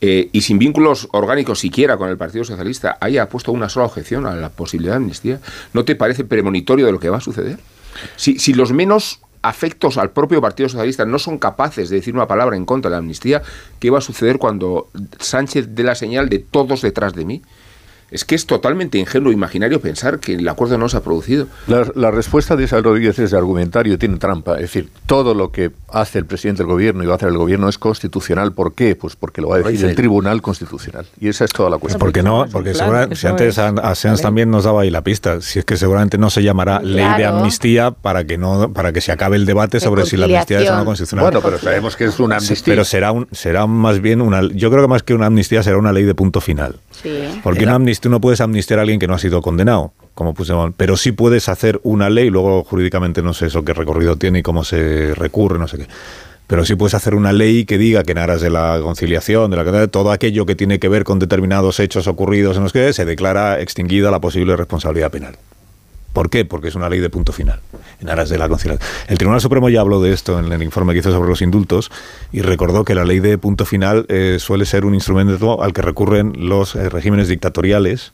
S7: eh, y sin vínculos orgánicos siquiera con el Partido Socialista haya puesto una sola objeción a la posibilidad de amnistía. ¿No te parece premonitorio de lo que va a suceder? Si, si los menos afectos al propio Partido Socialista no son capaces de decir una palabra en contra de la amnistía, ¿qué va a suceder cuando Sánchez dé la señal de todos detrás de mí? Es que es totalmente ingenuo e imaginario pensar que el acuerdo no se ha producido.
S3: La, la respuesta de Isabel Rodríguez es de argumentario, tiene trampa. Es decir, todo lo que hace el presidente del gobierno y va a hacer el gobierno es constitucional. ¿Por qué? Pues porque lo va a decir el. Tribunal Constitucional. Y esa es toda la cuestión.
S1: porque no, porque si antes
S9: es.
S1: a, a Seans también nos daba ahí la pista, si es que seguramente no se llamará ley de
S6: Claro.
S1: amnistía para que no, para que se acabe el debate
S6: De
S1: sobre si la amnistía es o no constitucional.
S3: Bueno, pero sabemos que es una amnistía.
S1: Pero será un, será más bien una, yo creo que más que una amnistía será una ley de punto final.
S6: Sí.
S1: Porque una amnistía no puedes amnistiar a alguien que no ha sido condenado, como Puigdemont, pero sí puedes hacer una ley, luego jurídicamente no sé eso qué recorrido tiene y cómo se recurre, no sé qué. Pero sí puedes hacer una ley que diga que en aras de la conciliación, de la todo aquello que tiene que ver con determinados hechos ocurridos en los que se declara extinguida la posible responsabilidad penal. ¿Por qué? Porque es una ley de punto final, en aras de la conciliación. El Tribunal Supremo ya habló de esto en el informe que hizo sobre los indultos y recordó que la ley de punto final eh, suele ser un instrumento al que recurren los eh, regímenes dictatoriales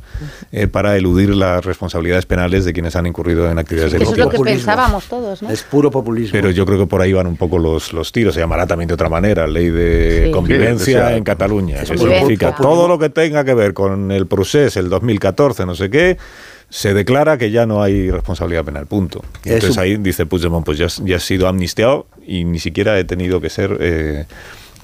S1: eh, para eludir las responsabilidades penales de quienes han incurrido en actividades
S6: Eso es lo
S1: delictivas.
S6: que
S8: Populismo.
S6: pensábamos todos, ¿no?
S8: es puro populismo.
S1: Pero yo creo que por ahí van un poco los, los tiros. Se llamará también de otra manera, ley de
S6: Sí.
S1: convivencia
S3: Sí, o sea,
S1: en Cataluña. Eso significa todo lo que tenga que ver con el procés, el 2014, no sé qué, se declara que ya no hay responsabilidad penal, punto. Y entonces
S8: un-
S1: ahí dice Puigdemont, pues ya, ya ha sido amnistiado y ni siquiera he tenido que ser... Eh,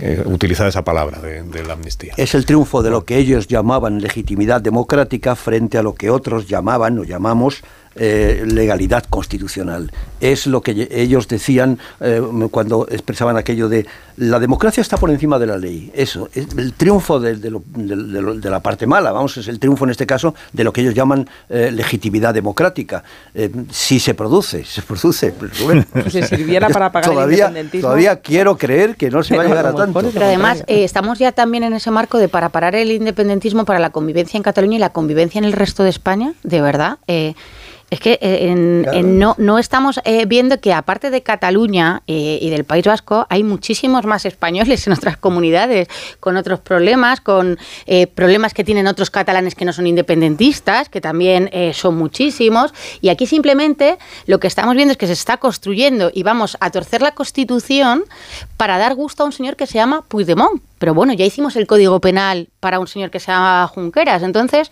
S1: eh, utilizar esa palabra de, de la amnistía.
S8: Es el triunfo de lo que ellos llamaban legitimidad democrática frente a lo que otros llamaban o llamamos eh, legalidad constitucional. Es lo que ellos decían eh, cuando expresaban aquello de la democracia está por encima de la ley. Eso, es el triunfo de, de lo- de- de lo- de la parte mala, vamos, es el triunfo en este caso de lo que ellos llaman eh, legitimidad democrática. Eh, si se produce, se produce. pues,
S9: Si se sirviera para pagar el
S8: todavía,
S9: independentismo.
S8: Todavía quiero creer que no se va a llegar a tanto.
S6: Pero además eh, estamos ya también en ese marco de para parar el independentismo para la convivencia en Cataluña y la convivencia en el resto de España, de verdad. eh, es que eh, en-
S8: Claro.
S6: en no, no estamos eh, viendo que aparte de Cataluña eh, y del País Vasco hay muchísimos más españoles en otras comunidades con otros problemas, con eh, problemas que tienen otros catalanes que no son independentistas, que también son muchísimos. Y aquí simplemente lo que estamos viendo es que se está construyendo y vamos a torcer la Constitución para dar gusto a un señor que se llama Puigdemont. Pero bueno, ya hicimos el Código Penal para un señor que se llama Junqueras. Entonces,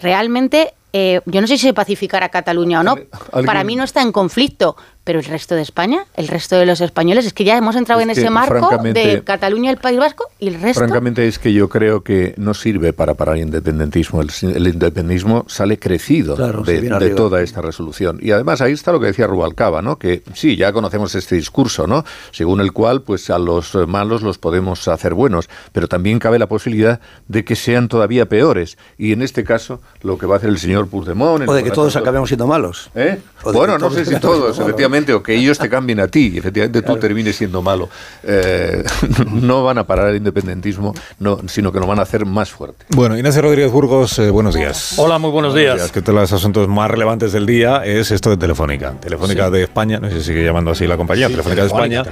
S6: realmente, eh, yo no sé si se pacificará Cataluña o no.
S3: ¿Alguien-
S6: Para mí no está en conflicto. Pero el resto de España, el resto de los españoles, es que ya hemos entrado
S3: Es
S6: en
S3: que,
S6: ese marco de Cataluña, el País Vasco y el resto.
S3: Francamente es que yo creo que no sirve para parar el independentismo. El, el independentismo sale crecido
S8: Claro,
S3: de, toda esta resolución. Y además ahí está lo que decía Rubalcaba, ¿no? Que sí, ya conocemos este discurso, ¿no? Según el cual, pues a los malos los podemos hacer buenos, pero también cabe la posibilidad de que sean todavía peores. Y en este caso, lo que va a hacer el señor Puigdemont...
S8: O de que todos acabemos siendo malos.
S3: ¿Eh?
S8: O
S3: Bueno, no sé si todos,
S8: malos.
S3: Efectivamente, o que ellos te cambien a ti y efectivamente tú termines siendo malo. Eh, no van a parar el independentismo, no, sino que lo van a hacer más fuerte.
S1: Bueno, Inés Rodríguez Burgos, eh, buenos días.
S11: Hola, muy buenos días.
S1: Que uno de los asuntos más relevantes del día es esto de Telefónica. Telefónica de España, no sé si sigue llamando así la compañía, Telefónica de España.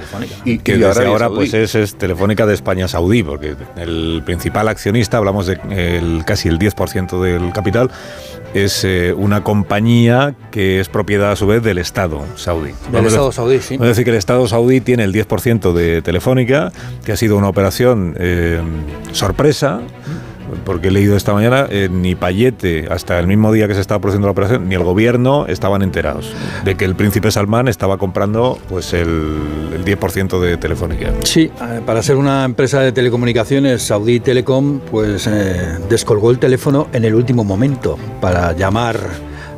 S3: Y,
S1: que
S3: y
S1: desde ahora
S3: Saudí.
S1: pues es, es Telefónica de España Saudí, porque el principal accionista, hablamos de el, casi el 10% del capital, es eh, una compañía que es propiedad a su vez del Estado saudí.
S11: Del Estado saudí, sí.
S1: Es decir, que el Estado saudí tiene el 10% de Telefónica, que ha sido una operación eh, sorpresa, porque he leído esta mañana, eh, ni Payete, hasta el mismo día que se estaba produciendo la operación, ni el gobierno estaban enterados de que el príncipe Salmán estaba comprando pues el, el 10% de Telefónica.
S11: Sí, eh, para ser una empresa de telecomunicaciones, Saudi Telecom, pues eh, descolgó el teléfono en el último momento para llamar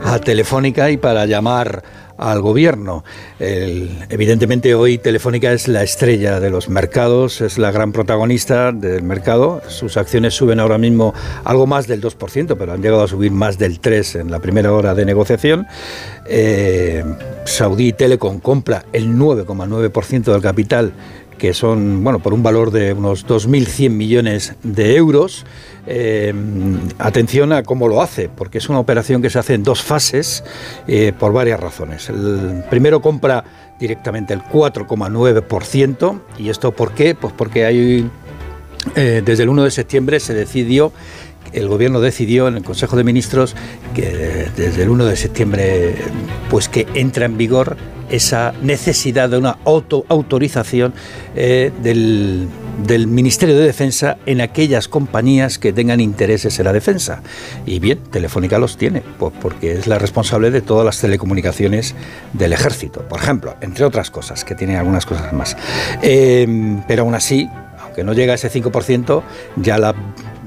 S11: a Telefónica y para llamar al gobierno. Evidentemente hoy Telefónica es la estrella de los mercados, es la gran protagonista del mercado. Sus acciones suben ahora mismo algo más del 2%, pero han llegado a subir más del 3% en la primera hora de negociación. Eh, Saudi Telecom compra el 9,9% del capital que son, bueno, por un valor de unos 2.100 millones de euros. Eh, atención a cómo lo hace, porque es una operación que se hace en dos fases eh, por varias razones. El primero compra directamente el 4,9%. ¿Y esto por qué? Pues porque hay, eh, desde el 1 de septiembre se decidió el gobierno decidió en el Consejo de Ministros que desde el 1 de septiembre pues que entra en vigor esa necesidad de una auto autorización eh, del, Ministerio de Defensa en aquellas compañías que tengan intereses en la defensa. Y bien, Telefónica los tiene, pues porque es la responsable de todas las telecomunicaciones del ejército, por ejemplo, entre otras cosas, que tiene algunas cosas más. Eh, pero aún así, aunque no llega a ese 5%, ya la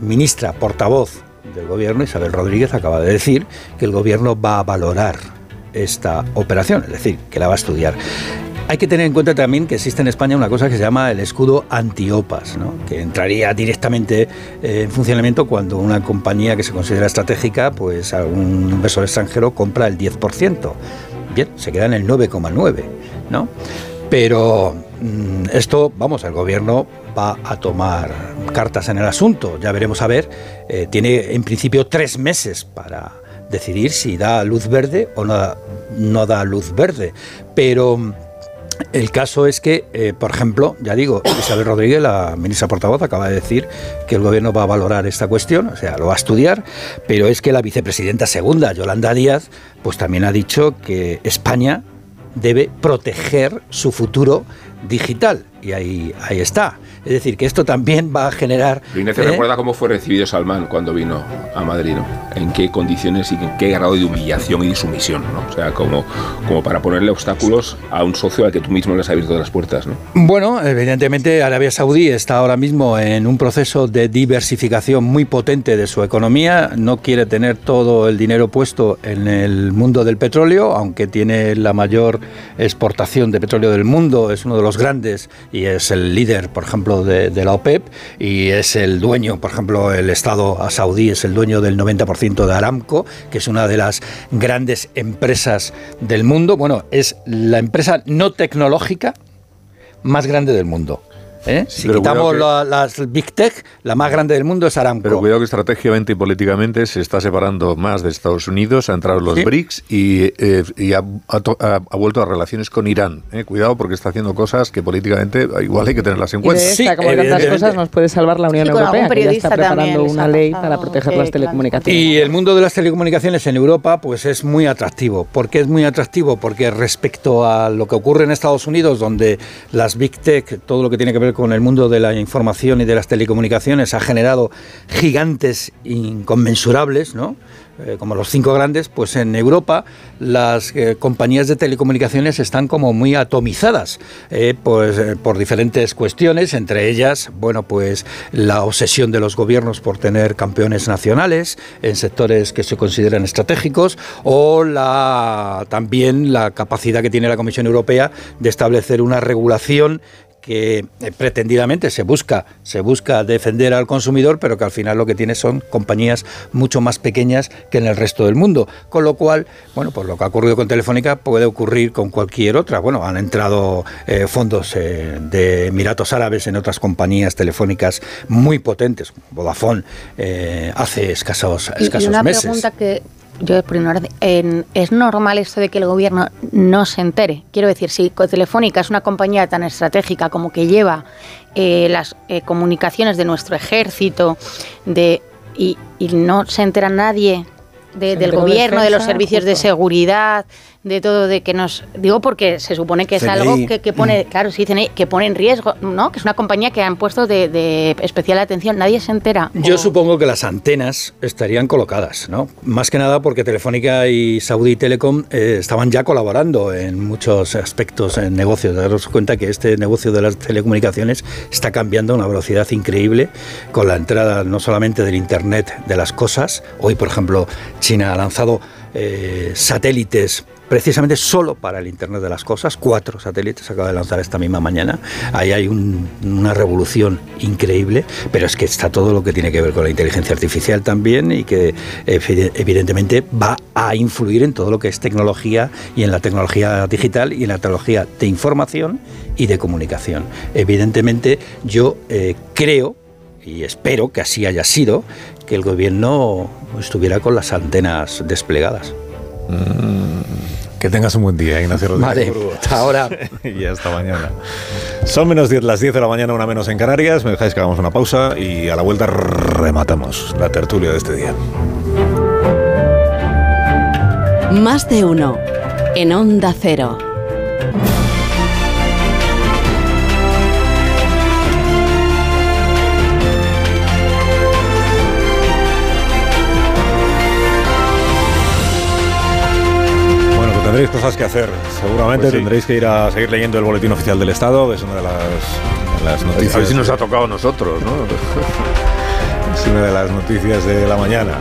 S11: ministra portavoz del gobierno, Isabel Rodríguez, acaba de decir que el gobierno va a valorar esta operación, es decir, que la va a estudiar. Hay que tener en cuenta también que existe en España una cosa que se llama el escudo antiopas, ¿no? que entraría directamente eh, en funcionamiento cuando una compañía que se considera estratégica, pues algún inversor extranjero compra el 10%. Bien, se queda en el 9,9%, ¿no? Pero mm, esto, vamos, el gobierno va a tomar cartas en el asunto. Ya veremos a ver. Eh, tiene en principio tres meses para decidir si da luz verde o no no da luz verde. Pero mm, el caso es que, eh, por ejemplo, ya digo, Isabel Rodríguez, la ministra portavoz, acaba de decir que el gobierno va a valorar esta cuestión, o sea, lo va a estudiar, pero es que la vicepresidenta segunda, Yolanda Díaz, pues también ha dicho que España debe proteger su futuro digital. Y ahí, ahí está. Es decir, que esto también va a generar...
S7: Ignacio,
S11: ¿eh?
S7: recuerda cómo fue recibido Salman cuando vino a Madrid, ¿no? En qué condiciones y en qué grado de humillación y de sumisión, ¿no? O sea, como, como para ponerle obstáculos a un socio al que tú mismo le has abierto las puertas, ¿no?
S11: Bueno, evidentemente Arabia Saudí está ahora mismo en un proceso de diversificación muy potente de su economía. No quiere tener todo el dinero puesto en el mundo del petróleo, aunque tiene la mayor exportación de petróleo del mundo, es uno de los grandes y es el líder, por ejemplo, de, de la OPEP y es el dueño, por ejemplo, el Estado saudí es el dueño del 90% de Aramco, que es una de las grandes empresas del mundo. Bueno, es la empresa no tecnológica más grande del mundo. ¿Eh? Si
S3: Pero
S11: quitamos
S3: cuidado que-
S11: la- las Big Tech, la más grande del mundo es Aramco.
S3: Pero cuidado que estratégicamente y políticamente se está separando más de Estados Unidos, ha entrado los
S11: Sí.
S3: BRICS y, eh, y ha, ha ha- ha vuelto a relaciones con Irán. eh. Cuidado porque está haciendo cosas que políticamente igual hay que tenerlas en
S9: Y de
S3: cuenta.
S9: esta, como de tantas cosas, nos puede salvar la Unión
S6: Sí,
S9: Europea, que ya está preparando una ley para proteger
S6: eh,
S9: las telecomunicaciones.
S11: Y el mundo de las telecomunicaciones en Europa pues es muy atractivo. ¿Por qué es muy atractivo? Porque respecto a lo que ocurre en Estados Unidos, donde las Big Tech, todo lo que tiene que ver con el mundo de la información y de las telecomunicaciones, ha generado gigantes inconmensurables, ¿no? Eh, como los cinco grandes, pues en Europa las eh, compañías de telecomunicaciones están como muy atomizadas, eh, pues por diferentes cuestiones, entre ellas, bueno, pues la obsesión de los gobiernos por tener campeones nacionales en sectores que se consideran estratégicos o la también la capacidad que tiene la Comisión Europea de establecer una regulación que eh, pretendidamente se busca, se busca defender al consumidor, pero que al final lo que tiene son compañías mucho más pequeñas que en el resto del mundo. Con lo cual, bueno, pues lo que ha ocurrido con Telefónica puede ocurrir con cualquier otra. Bueno, han entrado eh, fondos eh, de Emiratos Árabes en otras compañías telefónicas muy potentes, Vodafone, eh, hace escasos,
S6: Y-
S11: escasos
S6: y una
S11: meses.
S6: pregunta que yo ignorancia, en- ¿es normal esto de que el gobierno no se entere? Quiero decir, si Telefónica es una compañía tan estratégica como que lleva eh, las eh, comunicaciones de nuestro ejército de, y, y no se entera nadie de- del gobierno, de los servicios de seguridad, de todo, de que nos... Digo porque se supone que es
S8: CNI.
S6: algo que, que pone, claro, sí, CNI, que pone en riesgo, ¿no? Que es una compañía que han puesto de, de especial atención, nadie se entera.
S11: Yo
S6: O-
S11: supongo que las antenas estarían colocadas, ¿no? Más que nada porque Telefónica y Saudi Telecom eh, estaban ya colaborando en muchos aspectos en negocios. Daros cuenta que este negocio de las telecomunicaciones está cambiando a una velocidad increíble con la entrada no solamente del Internet de las cosas. Hoy, por ejemplo, China ha lanzado eh, satélites precisamente solo para el Internet de las Cosas. Cuatro satélites acaba de lanzar esta misma mañana. Ahí hay un- una revolución increíble, pero es que está todo lo que tiene que ver con la inteligencia artificial también y que evi- evidentemente va a influir en todo lo que es tecnología y en la tecnología digital y en la tecnología de información y de comunicación. Evidentemente yo eh, creo y espero que así haya sido, que el gobierno estuviera con las antenas desplegadas.
S1: Que tengas un buen día, Ignacio Rodríguez.
S11: Vale,
S1: Burgos.
S11: hasta ahora.
S1: y hasta mañana. Son menos 10, las 10 de la mañana, una menos en Canarias. Me dejáis que hagamos una pausa y a la vuelta rematamos la tertulia de este día.
S4: Más de uno. En Onda Cero.
S1: Tendréis cosas que hacer. Seguramente
S3: Pues sí.
S1: tendréis que ir a seguir leyendo el Boletín Oficial del Estado, que es una de las, de las
S3: A
S1: noticias.
S3: ver si nos ha tocado a nosotros, ¿no?
S1: Es una de las noticias de la mañana.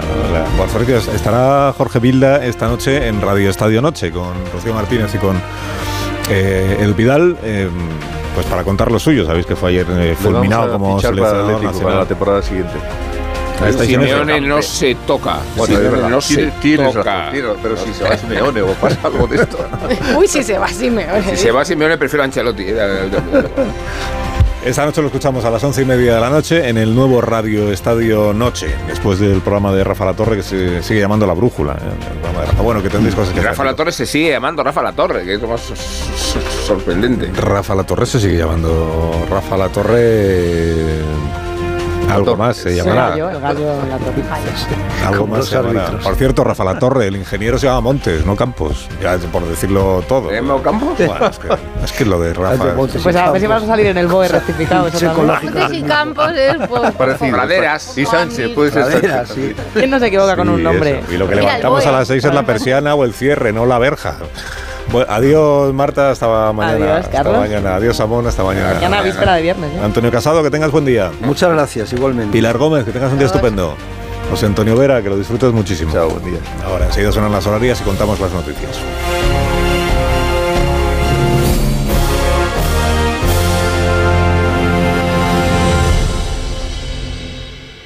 S1: estará Jorge Vilda esta noche en Radio Estadio Noche con Rocío Martínez y con eh, El Vidal, eh, pues para contar lo suyo. Sabéis que fue ayer eh, fulminado
S3: a
S1: como seleccionador
S3: Atlético para la
S1: nacional.
S3: temporada siguiente.
S7: Simeone no se toca. Simeone no se toca.
S3: pero si se va Simeone o pasa algo de esto.
S6: Uy, si se va Simeone.
S7: Si se va Simeone, prefiero a Ancelotti. eh,
S1: Esta noche lo escuchamos a las once y media de la noche en el nuevo Radio Estadio Noche, después del programa de Rafa La Torre que se sigue llamando La Brújula. ¿eh? Bueno, que tendréis cosas que
S7: Rafa. La Torre se sigue llamando Rafa La Torre, que es lo más sor- sor- sorprendente.
S1: Rafa La Torre se sigue llamando Rafa La Torre. Algo más se llamará.
S9: el gallo, la torre.
S1: Algo más se llamará. Por cierto, Rafa La Torre, el ingeniero se llama Montes, no Campos. Ya por decirlo todo.
S7: ¿Tenemos campo?
S1: Bueno, es, que, es que lo de Rafa.
S9: Pues a ver si vamos a salir en el BOE rectificado.
S6: Montes y Campos es
S3: Parecido.
S7: Praderas.
S3: Y Sánchez, puede ser Sánchez.
S8: sí.
S9: ¿Quién no se equivoca con un nombre?
S1: eso. Y lo que levantamos a las 6 es la persiana o el cierre, no la verja. Bueno, adiós, Marta, hasta mañana.
S9: Adiós,
S1: hasta
S9: Carlos.
S1: mañana. Adiós, Amón, hasta mañana.
S9: Mañana víspera de viernes. ¿eh?
S1: Antonio Casado, que tengas buen día.
S8: Muchas gracias, igualmente.
S1: Pilar Gómez, que tengas un día estupendo. José Antonio Vera, que lo disfrutes muchísimo.
S3: Chao, buen día.
S1: Ahora, enseguida suenan las horarias y contamos las noticias.